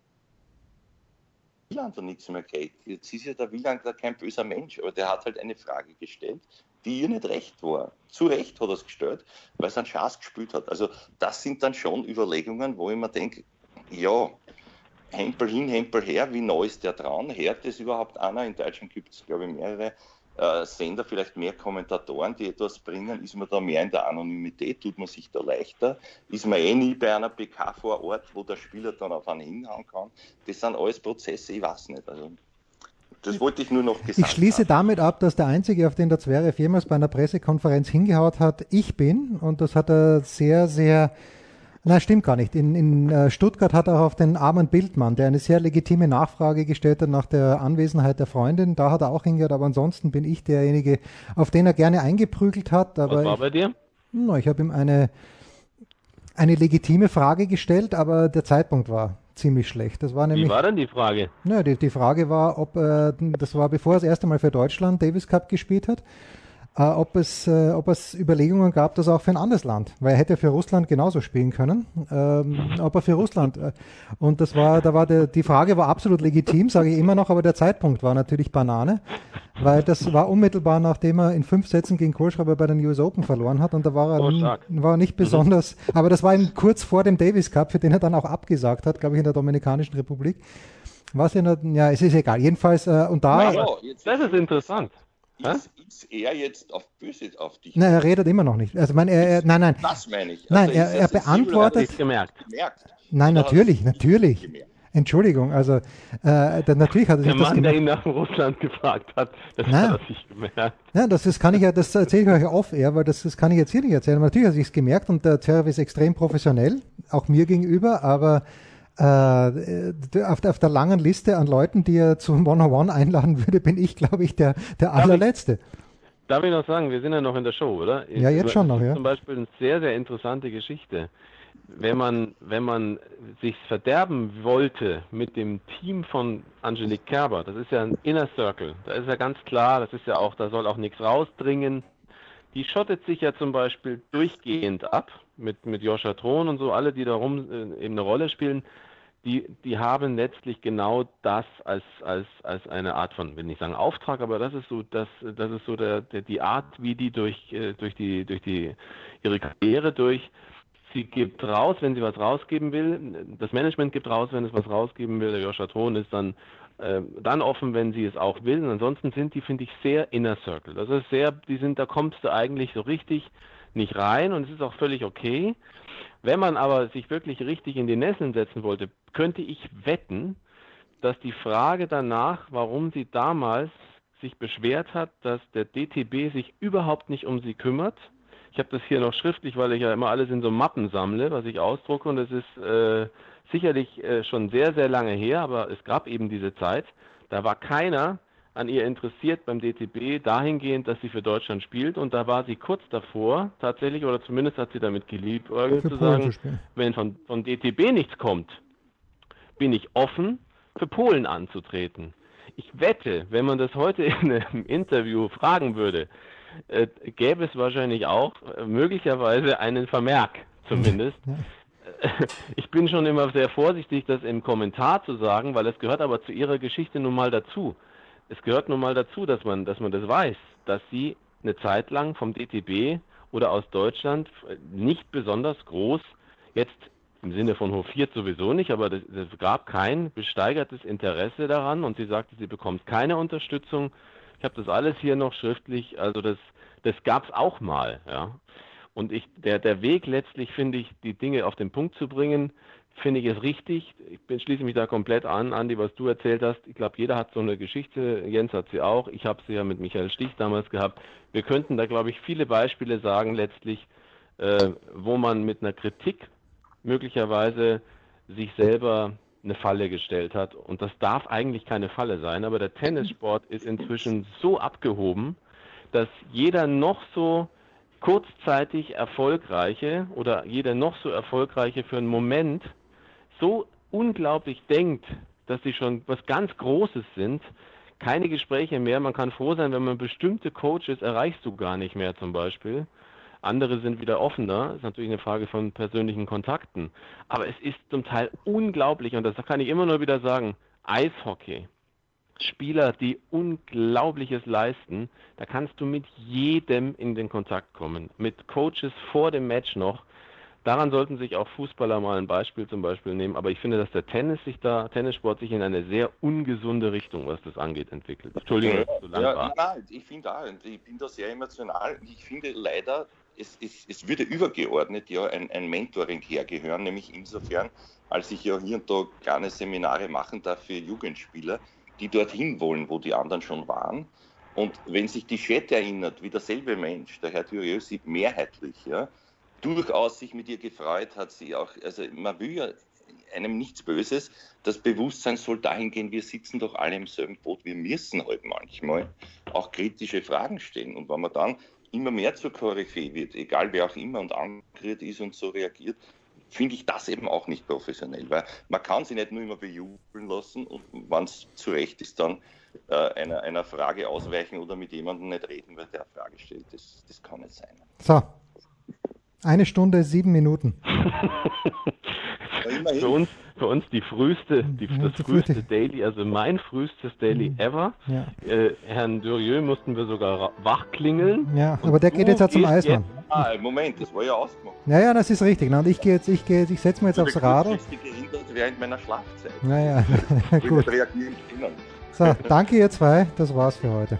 A: Wieland da nichts mehr geht. Jetzt ist ja der Wieland kein böser Mensch, aber der hat halt eine Frage gestellt, die ihr nicht recht war. Zu Recht hat er es gestellt, weil es einen Schatz gespielt hat. Also das sind dann schon Überlegungen, wo ich mir denke, ja, Hempel hin, Hempel her, wie neu ist der dran? Hört es überhaupt einer? In Deutschland gibt es, glaube ich, mehrere äh, Sender, vielleicht mehr Kommentatoren, die etwas bringen? Ist man da mehr in der Anonymität? Tut man sich da leichter? Ist man eh nie bei einer PK vor Ort, wo der Spieler dann auf einen hinhauen kann? Das sind alles Prozesse, ich weiß nicht. Also, das wollte ich nur noch gesagt
C: Ich schließe
A: haben.
C: damit ab, dass der Einzige, auf den der Zverev jemals bei einer Pressekonferenz hingehaut hat, ich bin. Und das hat er sehr, sehr Nein, stimmt gar nicht. In, in äh, Stuttgart hat er auch auf den armen Bildmann, der eine sehr legitime Nachfrage gestellt hat nach der Anwesenheit der Freundin, da hat er auch hingehört, aber ansonsten bin ich derjenige, auf den er gerne eingeprügelt hat. Aber
D: Was war bei dir?
C: No, ich habe ihm eine, eine legitime Frage gestellt, aber der Zeitpunkt war ziemlich schlecht. Das war nämlich,
D: Wie war denn die Frage?
C: Na, die, die Frage war, ob äh, das war bevor er das erste Mal für Deutschland Davis Cup gespielt hat äh, ob, es, äh, ob es Überlegungen gab, das auch für ein anderes Land, weil er hätte für Russland genauso spielen können, ähm, aber für Russland. Äh, und das war, da war der, die Frage war absolut legitim, sage ich immer noch, aber der Zeitpunkt war natürlich Banane, weil das war unmittelbar nachdem er in fünf Sätzen gegen Kohlschreiber bei den US Open verloren hat und da war er oh, war nicht mhm. besonders, mhm. aber das war ihm kurz vor dem Davis Cup, für den er dann auch abgesagt hat, glaube ich, in der Dominikanischen Republik. Was ja, ja, es ist egal. Jedenfalls, äh, und da.
D: Ja, das ist interessant.
A: Ist, ist, er jetzt auf böse auf dich?
C: Nein, er redet immer noch nicht. Also mein, er, er, nein, nein.
A: Das meine ich.
C: Also nein, er, er beantwortet.
D: Gemerkt.
A: gemerkt.
C: Nein, Oder natürlich, natürlich. Entschuldigung, also äh, natürlich hat er
D: sich der Mann, der ihn nach Russland gefragt hat, das Nein. hat er sich gemerkt.
C: Ja, das, das kann ich ja, das erzähle ich euch off eher, weil das, das kann ich jetzt hier nicht erzählen. Aber natürlich hat er sich gemerkt und der Zverev ist extrem professionell, auch mir gegenüber, aber äh, auf, auf, der langen Liste an Leuten, die er zum One-on-One einladen würde, bin ich, glaube ich, der, der allerletzte.
D: Darf ich noch sagen, wir sind ja noch in der Show, oder?
C: Ja, jetzt schon noch, ja.
D: Zum Beispiel eine sehr, sehr interessante Geschichte. Wenn man, wenn man sich verderben wollte mit dem Team von Angelique Kerber, das ist ja ein Inner Circle, da ist ja ganz klar, das ist ja auch, da soll auch nichts rausdringen. Die schottet sich ja zum Beispiel durchgehend ab mit, mit Joscha Thron und so, alle, die da rum äh, eben eine Rolle spielen die, die haben letztlich genau das als, als, als eine Art von, will nicht sagen Auftrag, aber das ist so, das, das ist so der, der, die Art, wie die durch, äh, durch die, durch die, ihre Karriere durch Sie gibt raus, wenn sie was rausgeben will. Das Management gibt raus, wenn es was rausgeben will. Der Joscha Thron ist dann äh, dann offen, wenn sie es auch will. Und ansonsten sind die, finde ich, sehr inner circle. Das ist sehr, die sind, da kommst du eigentlich so richtig nicht rein und es ist auch völlig okay. Wenn man aber sich wirklich richtig in die Nesseln setzen wollte, könnte ich wetten, dass die Frage danach, warum sie damals sich beschwert hat, dass der DTB sich überhaupt nicht um sie kümmert. Ich habe das hier noch schriftlich, weil ich ja immer alles in so Mappen sammle, was ich ausdrucke und es ist äh, sicherlich äh, schon sehr, sehr lange her, aber es gab eben diese Zeit, da war keiner an ihr interessiert beim DTB dahingehend, dass sie für Deutschland spielt und da war sie kurz davor tatsächlich oder zumindest hat sie damit geliebt, zu sagen, wenn von, von DTB nichts kommt, bin ich offen für Polen anzutreten. Ich wette, wenn man das heute [LAUGHS] in einem Interview fragen würde, äh, gäbe es wahrscheinlich auch äh, möglicherweise einen Vermerk zumindest. [LAUGHS] Ich bin schon immer sehr vorsichtig, das im Kommentar zu sagen, weil es gehört aber zu ihrer Geschichte nun mal dazu. Es gehört nun mal dazu, dass man, dass man das weiß, dass sie eine Zeit lang vom DTB oder aus Deutschland nicht besonders groß jetzt im Sinne von hofiert sowieso nicht, aber es gab kein besteigertes Interesse daran und sie sagte, sie bekommt keine Unterstützung. Ich habe das alles hier noch schriftlich, also das, das gab es auch mal, ja. Und ich, der, der Weg letztlich, finde ich, die Dinge auf den Punkt zu bringen, finde ich es richtig. Ich bin, schließe mich da komplett an, Andi, was du erzählt hast. Ich glaube, jeder hat so eine Geschichte. Jens hat sie auch. Ich habe sie ja mit Michael Stich damals gehabt. Wir könnten da, glaube ich, viele Beispiele sagen, letztlich, äh, wo man mit einer Kritik möglicherweise sich selber eine Falle gestellt hat. Und das darf eigentlich keine Falle sein, aber der Tennissport ist inzwischen so abgehoben, dass jeder noch so kurzzeitig erfolgreiche oder jeder noch so erfolgreiche für einen Moment so unglaublich denkt, dass sie schon was ganz Großes sind. Keine Gespräche mehr. Man kann froh sein, wenn man bestimmte Coaches erreichst du gar nicht mehr zum Beispiel. Andere sind wieder offener. Ist natürlich eine Frage von persönlichen Kontakten. Aber es ist zum Teil unglaublich, und das kann ich immer nur wieder sagen, Eishockey. Spieler, die Unglaubliches leisten, da kannst du mit jedem in den Kontakt kommen. Mit Coaches vor dem Match noch. Daran sollten sich auch Fußballer mal ein Beispiel zum Beispiel nehmen. Aber ich finde, dass der Tennis sich da, Tennissport sich in eine sehr ungesunde Richtung, was das angeht, entwickelt. Entschuldigung,
A: ja, so lang ja, war. Nein, ich finde auch, ich bin da sehr emotional. Ich finde leider, es, es, es würde übergeordnet ja ein, ein Mentoring hergehören, nämlich insofern, als ich ja hier und da kleine Seminare machen darf für Jugendspieler, die dorthin wollen, wo die anderen schon waren. Und wenn sich die Chat erinnert, wie derselbe Mensch, der Herr Thurieux, mehrheitlich, ja, durchaus sich mit ihr gefreut hat, sie auch, also man will ja einem nichts Böses. Das Bewusstsein soll dahin gehen, wir sitzen doch alle im selben Boot, wir müssen halt manchmal auch kritische Fragen stellen. Und wenn man dann immer mehr zur Koryphäe wird, egal wer auch immer und angeriert ist und so reagiert, finde ich das eben auch nicht professionell, weil man kann sie nicht nur immer bejubeln lassen und wenn es zu Recht ist, dann äh, einer, einer Frage ausweichen oder mit jemandem nicht reden, weil der Frage stellt. Das, das kann nicht sein.
C: So, eine Stunde, sieben Minuten. [LAUGHS]
D: für, uns, für uns die früheste, die, ja, das früheste frühste. Daily, also mein frühestes Daily mhm. ever. Ja. Äh, Herrn Durieux mussten wir sogar wachklingeln.
C: Ja, aber der geht jetzt ja zum Eismann.
A: Ah, Moment, das war ja ausgemacht.
C: Ja, ja, das ist richtig. Und ich gehe jetzt, ich gehe jetzt, ich setze mir jetzt aufs Radl.
A: während meiner Schlafzeit.
C: Naja, [LAUGHS] gut. So, danke ihr zwei. Das war's für heute.